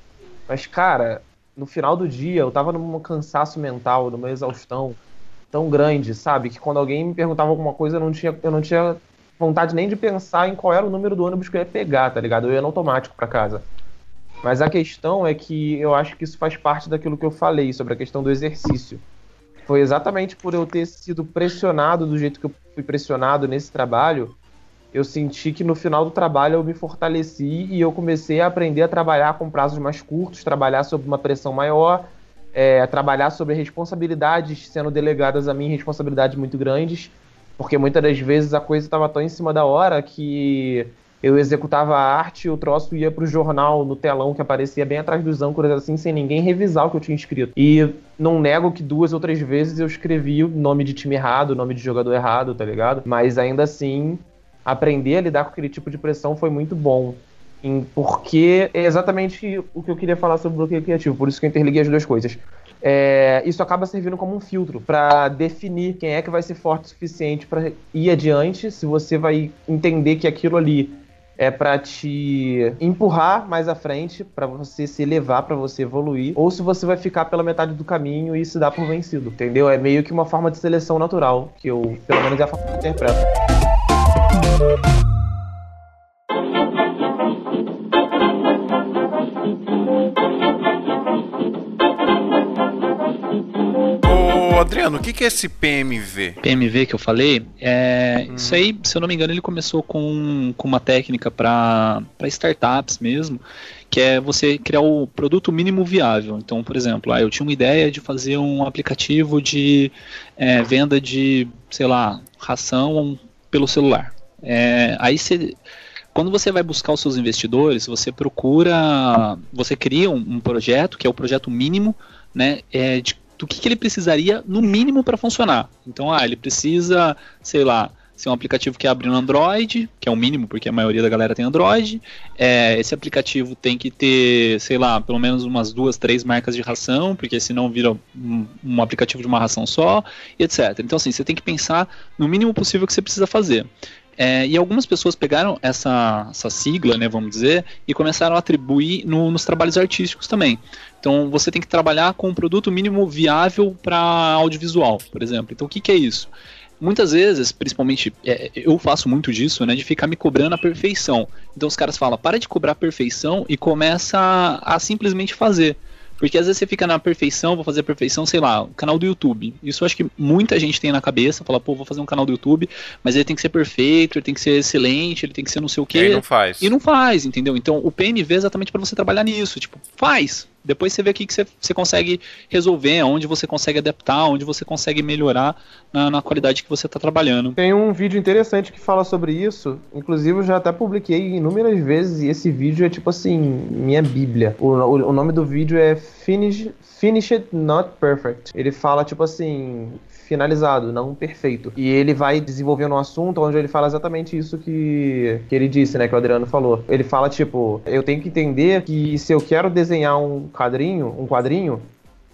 Mas, cara, no final do dia eu tava num cansaço mental, numa exaustão tão grande, sabe? Que quando alguém me perguntava alguma coisa, eu não tinha, eu não tinha vontade nem de pensar em qual era o número do ônibus que eu ia pegar, tá ligado? Eu ia no automático para casa. Mas a questão é que eu acho que isso faz parte daquilo que eu falei sobre a questão do exercício. Foi exatamente por eu ter sido pressionado do jeito que eu fui pressionado nesse trabalho, eu senti que no final do trabalho eu me fortaleci e eu comecei a aprender a trabalhar com prazos mais curtos, trabalhar sob uma pressão maior, é, trabalhar sobre responsabilidades sendo delegadas a mim, responsabilidades muito grandes, porque muitas das vezes a coisa estava tão em cima da hora que eu executava a arte e o troço ia pro jornal, no telão que aparecia bem atrás dos âncoras, assim, sem ninguém revisar o que eu tinha escrito. E não nego que duas ou três vezes eu escrevi o nome de time errado, o nome de jogador errado, tá ligado? Mas ainda assim, aprender a lidar com aquele tipo de pressão foi muito bom. Porque é exatamente o que eu queria falar sobre bloqueio criativo, por isso que eu interliguei as duas coisas. É, isso acaba servindo como um filtro para definir quem é que vai ser forte o suficiente para ir adiante, se você vai entender que aquilo ali é para te empurrar mais à frente, para você se elevar, para você evoluir, ou se você vai ficar pela metade do caminho e se dar por vencido, entendeu? É meio que uma forma de seleção natural, que eu, pelo menos, é a forma que eu interpreto. Adriano, o que é esse PMV? PMV que eu falei, é, hum. isso aí, se eu não me engano, ele começou com, com uma técnica para startups mesmo, que é você criar o produto mínimo viável. Então, por exemplo, ah, eu tinha uma ideia de fazer um aplicativo de é, venda de, sei lá, ração pelo celular. É, aí você quando você vai buscar os seus investidores, você procura, você cria um, um projeto que é o projeto mínimo, né, é, de do que, que ele precisaria no mínimo para funcionar. Então, ah, ele precisa, sei lá, ser um aplicativo que abre no Android, que é o mínimo, porque a maioria da galera tem Android. É, esse aplicativo tem que ter, sei lá, pelo menos umas duas, três marcas de ração, porque senão vira um, um aplicativo de uma ração só, e etc. Então, assim, você tem que pensar no mínimo possível que você precisa fazer. É, e algumas pessoas pegaram essa, essa sigla, né, vamos dizer, e começaram a atribuir no, nos trabalhos artísticos também. Então você tem que trabalhar com um produto mínimo viável para audiovisual, por exemplo. Então o que, que é isso? muitas vezes, principalmente é, eu faço muito disso, né, de ficar me cobrando a perfeição. Então os caras falam, para de cobrar a perfeição e começa a, a simplesmente fazer. Porque às vezes você fica na perfeição, vou fazer a perfeição, sei lá, canal do YouTube. Isso eu acho que muita gente tem na cabeça, fala, pô, vou fazer um canal do YouTube, mas ele tem que ser perfeito, ele tem que ser excelente, ele tem que ser não sei o quê. E não faz. E não faz, entendeu? Então o PMV é exatamente para você trabalhar nisso. Tipo, faz, depois você vê o que, você, você consegue resolver, onde você consegue adaptar, onde você consegue melhorar na, na qualidade que você está trabalhando. Tem um vídeo interessante que fala sobre isso. Inclusive, eu já até publiquei inúmeras vezes e esse vídeo é tipo assim, minha bíblia. O, o, o nome do vídeo é Finish, Finished Not Perfect. Ele fala tipo assim, finalizado, não perfeito. E ele vai desenvolvendo um assunto onde ele fala exatamente isso que, que ele disse, né? Que o Adriano falou. Ele fala, tipo, eu tenho que entender que se eu quero desenhar um quadrinho, um quadrinho,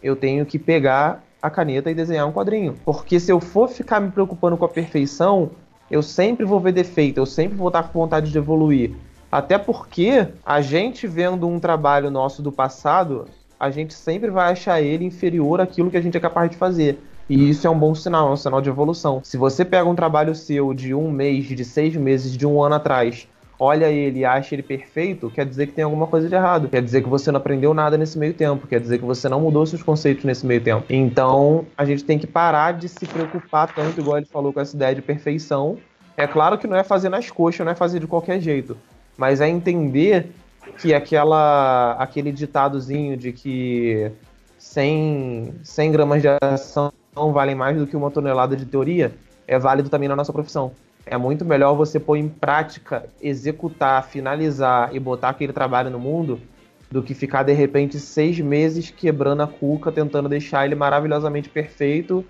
eu tenho que pegar a caneta e desenhar um quadrinho. Porque se eu for ficar me preocupando com a perfeição, eu sempre vou ver defeito, eu sempre vou estar com vontade de evoluir. Até porque a gente vendo um trabalho nosso do passado, a gente sempre vai achar ele inferior àquilo que a gente é capaz de fazer. E isso é um bom sinal, é um sinal de evolução. Se você pega um trabalho seu de um mês, de seis meses, de um ano atrás, olha ele e acha ele perfeito, quer dizer que tem alguma coisa de errado. Quer dizer que você não aprendeu nada nesse meio tempo. Quer dizer que você não mudou seus conceitos nesse meio tempo. Então, a gente tem que parar de se preocupar tanto, igual ele falou, com essa ideia de perfeição. É claro que não é fazer nas coxas, não é fazer de qualquer jeito. Mas é entender que aquela, aquele ditadozinho de que 100, 100 gramas de ação valem mais do que uma tonelada de teoria, é válido também na nossa profissão. É muito melhor você pôr em prática, executar, finalizar e botar aquele trabalho no mundo do que ficar de repente seis meses quebrando a cuca, tentando deixar ele maravilhosamente perfeito,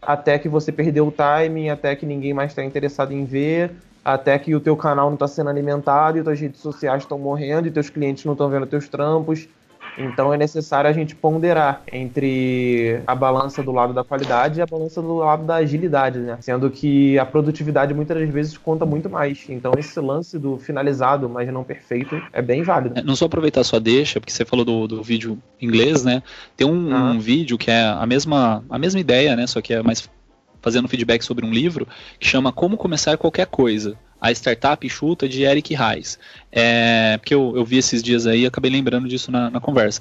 até que você perdeu o timing, até que ninguém mais está interessado em ver, até que o teu canal não está sendo alimentado e tuas redes sociais estão morrendo e teus clientes não estão vendo teus trampos. Então é necessário a gente ponderar entre a balança do lado da qualidade e a balança do lado da agilidade, né? Sendo que a produtividade muitas das vezes conta muito mais. Então esse lance do finalizado, mas não perfeito, é bem válido. É, não só aproveitar sua deixa, porque você falou do, do vídeo inglês, né? Tem um, Ah. um vídeo que é a mesma, a mesma ideia, né? Só que é mais fazendo feedback sobre um livro que chama Como Começar Qualquer Coisa. A Startup Chuta de Eric Reis. É, porque eu, eu vi esses dias aí e acabei lembrando disso na, na conversa.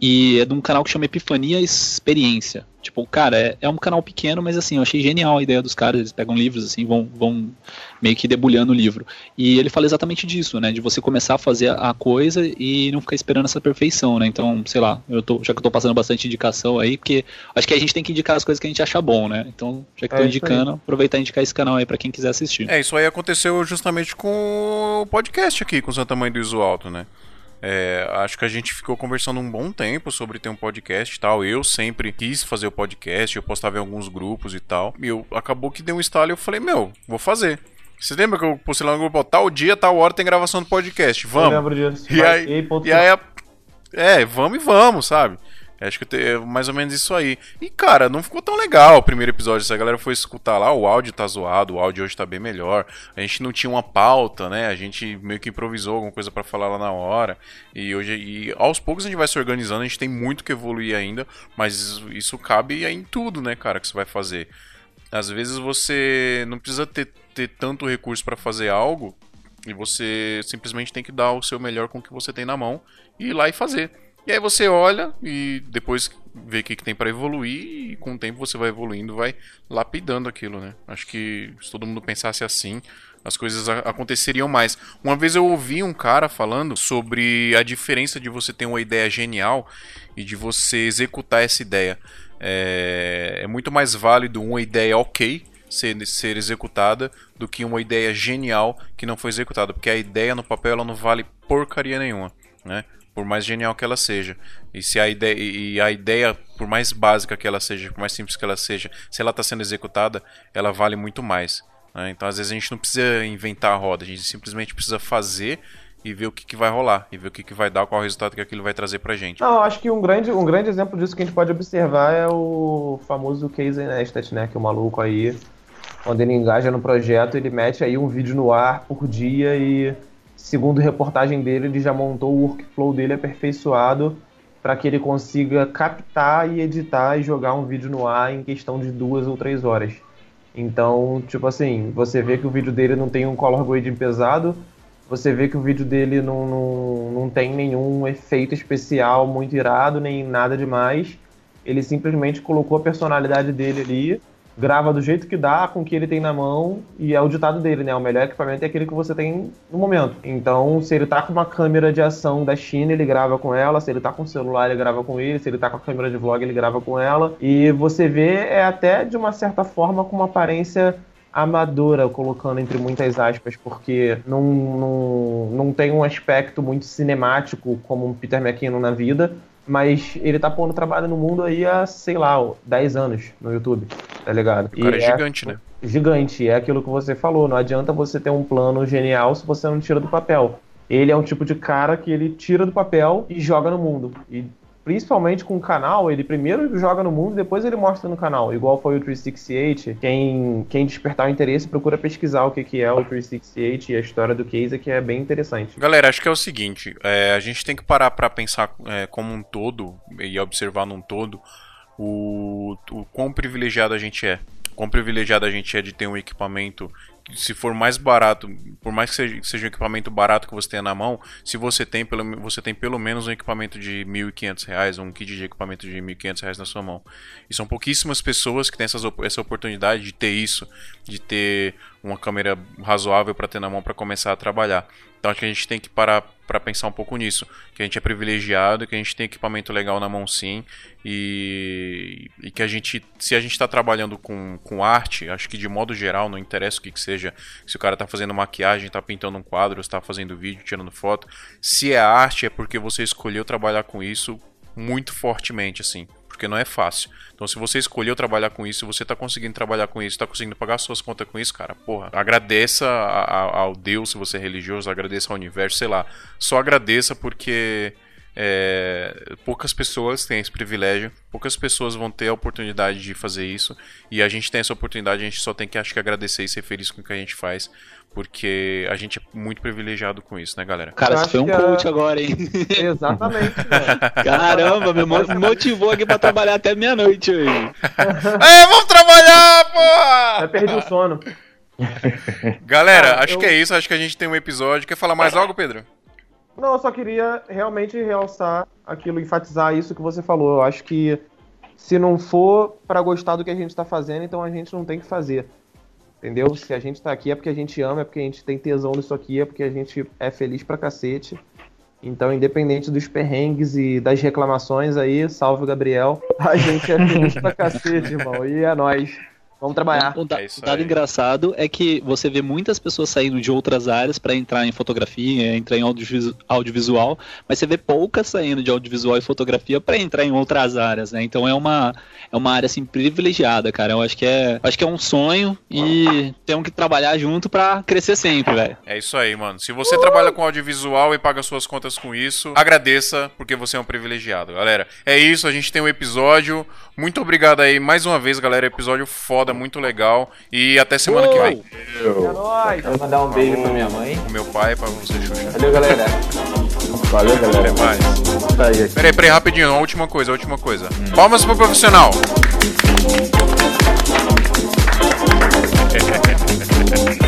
E é de um canal que chama Epifania Experiência. Tipo, cara, é, é um canal pequeno, mas assim, eu achei genial a ideia dos caras. Eles pegam livros, assim, vão, vão meio que debulhando o livro. E ele fala exatamente disso, né? De você começar a fazer a coisa e não ficar esperando essa perfeição, né? Então, sei lá, eu tô, já que eu tô passando bastante indicação aí, porque acho que a gente tem que indicar as coisas que a gente acha bom, né? Então, já que É tô indicando, aproveitar e indicar esse canal aí pra quem quiser assistir. É, isso aí aconteceu justamente com o podcast aqui, com o Santa Mãe do Iso Alto, né? É, acho que a gente ficou conversando um bom tempo sobre ter um podcast e tal. Eu sempre quis fazer o podcast, eu postava em alguns grupos e tal. E eu, acabou que deu um estalo e eu falei, meu, vou fazer. Você lembra que eu postei lá no grupo, tal dia, tal hora tem gravação do podcast, Eu vamos. lembro disso. E aí, Marquei, ponto e aí é, vamos e vamos, sabe? Acho que é mais ou menos isso aí. E, cara, não ficou tão legal o primeiro episódio. Se a galera foi escutar lá, o áudio tá zoado, o áudio hoje tá bem melhor. A gente não tinha uma pauta, né? A gente meio que improvisou alguma coisa pra falar lá na hora. E hoje, e aos poucos a gente vai se organizando, a gente tem muito que evoluir ainda, mas isso, cabe em tudo, né, cara, que você vai fazer. Às vezes você não precisa ter, ter tanto recurso pra fazer algo, e você simplesmente tem que dar o seu melhor com o que você tem na mão e ir lá e fazer. E aí você olha e depois vê o que, que tem pra evoluir e com o tempo você vai evoluindo, vai lapidando aquilo, né? Acho que se todo mundo pensasse assim, as coisas aconteceriam mais. Uma vez eu ouvi um cara falando sobre a diferença de você ter uma ideia genial e de você executar essa ideia. É, é muito mais válido uma ideia ok ser, ser executada do que uma ideia genial que não foi executada, porque a ideia no papel ela não vale porcaria nenhuma, né? Por mais genial que ela seja. E se a ideia, e a ideia, por mais básica que ela seja, por mais simples que ela seja, se ela está sendo executada, ela vale muito mais. né? Então, às vezes, a gente não precisa inventar a roda, a gente simplesmente precisa fazer e ver o que, que vai rolar, e ver o que, que vai dar, qual o resultado que aquilo vai trazer pra gente. Não, acho que um grande, um grande exemplo disso que a gente pode observar é o famoso Casey Neistat, né? Que é o maluco aí, quando ele engaja no projeto, ele mete aí um vídeo no ar por dia e, segundo reportagem dele, ele já montou o workflow dele aperfeiçoado para que ele consiga captar e editar e jogar um vídeo no ar em questão de duas ou três horas. Então, tipo assim, você vê que o vídeo dele não tem um color grading pesado, você vê que o vídeo dele não, não, não tem nenhum efeito especial muito irado, nem nada demais. Ele simplesmente colocou a personalidade dele ali, grava do jeito que dá, com o que ele tem na mão, e é o ditado dele, né? O melhor equipamento é aquele que você tem no momento. Então, se ele tá com uma câmera de ação da China, ele grava com ela, se ele tá com o celular, ele grava com ele, se ele tá com a câmera de vlog, ele grava com ela. E você vê, é até de uma certa forma com uma aparência amadora, colocando entre muitas aspas, porque não, não, não tem um aspecto muito cinemático como um Peter McKinnon na vida, mas ele tá pondo trabalho no mundo aí há, sei lá, 10 anos no YouTube, tá ligado? O cara é E gigante, né? gigante, é aquilo que você falou, não adianta você ter um plano genial se você não tira do papel. Ele é um tipo de cara que ele tira do papel e joga no mundo. E principalmente com o canal, ele primeiro joga no mundo, depois ele mostra no canal. Igual foi o 368. Quem, quem despertar o interesse, procura pesquisar o que, que é o 368 e a história do Casey, que é bem interessante. Galera, acho que é o seguinte, é, a gente tem que parar pra pensar é, como um todo e observar num todo o, o quão privilegiado a gente é. Quão privilegiado a gente é de ter um equipamento se for mais barato, por mais que seja, seja um equipamento barato que você tenha na mão, se você tem pelo, você tem pelo menos um equipamento de 1.500 reais, um kit de equipamento de 1.500 reais na sua mão. E são pouquíssimas pessoas que têm essas, essa oportunidade de ter isso, de ter uma câmera razoável para ter na mão para começar a trabalhar. Então acho que a gente tem que parar para pensar um pouco nisso, que a gente é privilegiado, que a gente tem equipamento legal na mão sim, e, e que a gente, se a gente está trabalhando com, com arte, acho que de modo geral, não interessa o que, que seja, se o cara está fazendo maquiagem, está pintando um quadro, está fazendo vídeo, tirando foto, se é arte é porque você escolheu trabalhar com isso, muito fortemente, assim. Porque não é fácil. Então, se você escolheu trabalhar com isso, você tá conseguindo trabalhar com isso, tá conseguindo pagar suas contas com isso, cara, porra, agradeça a- a- ao Deus, se você é religioso, agradeça ao universo, sei lá. Só agradeça porque é, poucas pessoas têm esse privilégio, poucas pessoas vão ter a oportunidade de fazer isso, e a gente tem essa oportunidade, a gente só tem que, acho que, agradecer e ser feliz com o que a gente faz, porque a gente é muito privilegiado com isso, né, galera? Cara, você foi um a- coach agora, hein? *laughs* Exatamente, mano. Caramba, me mo- motivou aqui pra trabalhar até meia-noite hoje. *laughs* É, vamos trabalhar, porra! Eu perdi o sono. Galera, Cara, acho eu- que é isso, acho que a gente tem um episódio. Quer falar mais algo, Pedro? Não, eu só queria realmente realçar aquilo, enfatizar isso que você falou. Eu acho que se não for pra gostar do que a gente tá fazendo, então a gente não tem que fazer. Entendeu? Se a gente tá aqui é porque a gente ama, é porque a gente tem tesão nisso aqui, é porque a gente é feliz pra cacete. Então, independente dos perrengues e das reclamações aí, salve Gabriel. A gente é feliz pra cacete, irmão. E é nóis. Vamos trabalhar. Um, da- É um dado aí. engraçado é que você vê muitas pessoas saindo de outras áreas para entrar em fotografia, entrar em audiovisual, audiovisual, mas você vê poucas saindo de audiovisual e fotografia para entrar em outras áreas, né? Então é uma é uma área assim privilegiada, cara. Eu acho que é acho que é um sonho e temos que trabalhar junto para crescer sempre, velho. É isso aí, mano. Se você trabalha com audiovisual e paga suas contas com isso, agradeça, porque você é um privilegiado, galera. É isso, a gente tem um episódio. Muito obrigado aí mais uma vez, galera. Episódio foda, muito legal. E até semana que vem. É. Quero mandar um beijo pra minha mãe. O meu pai, pra você, Xuxa. Valeu, galera. Valeu, Até galera. mais. Tá. Peraí, peraí, rapidinho. Uma última coisa, a última coisa. Palmas pro profissional. *laughs*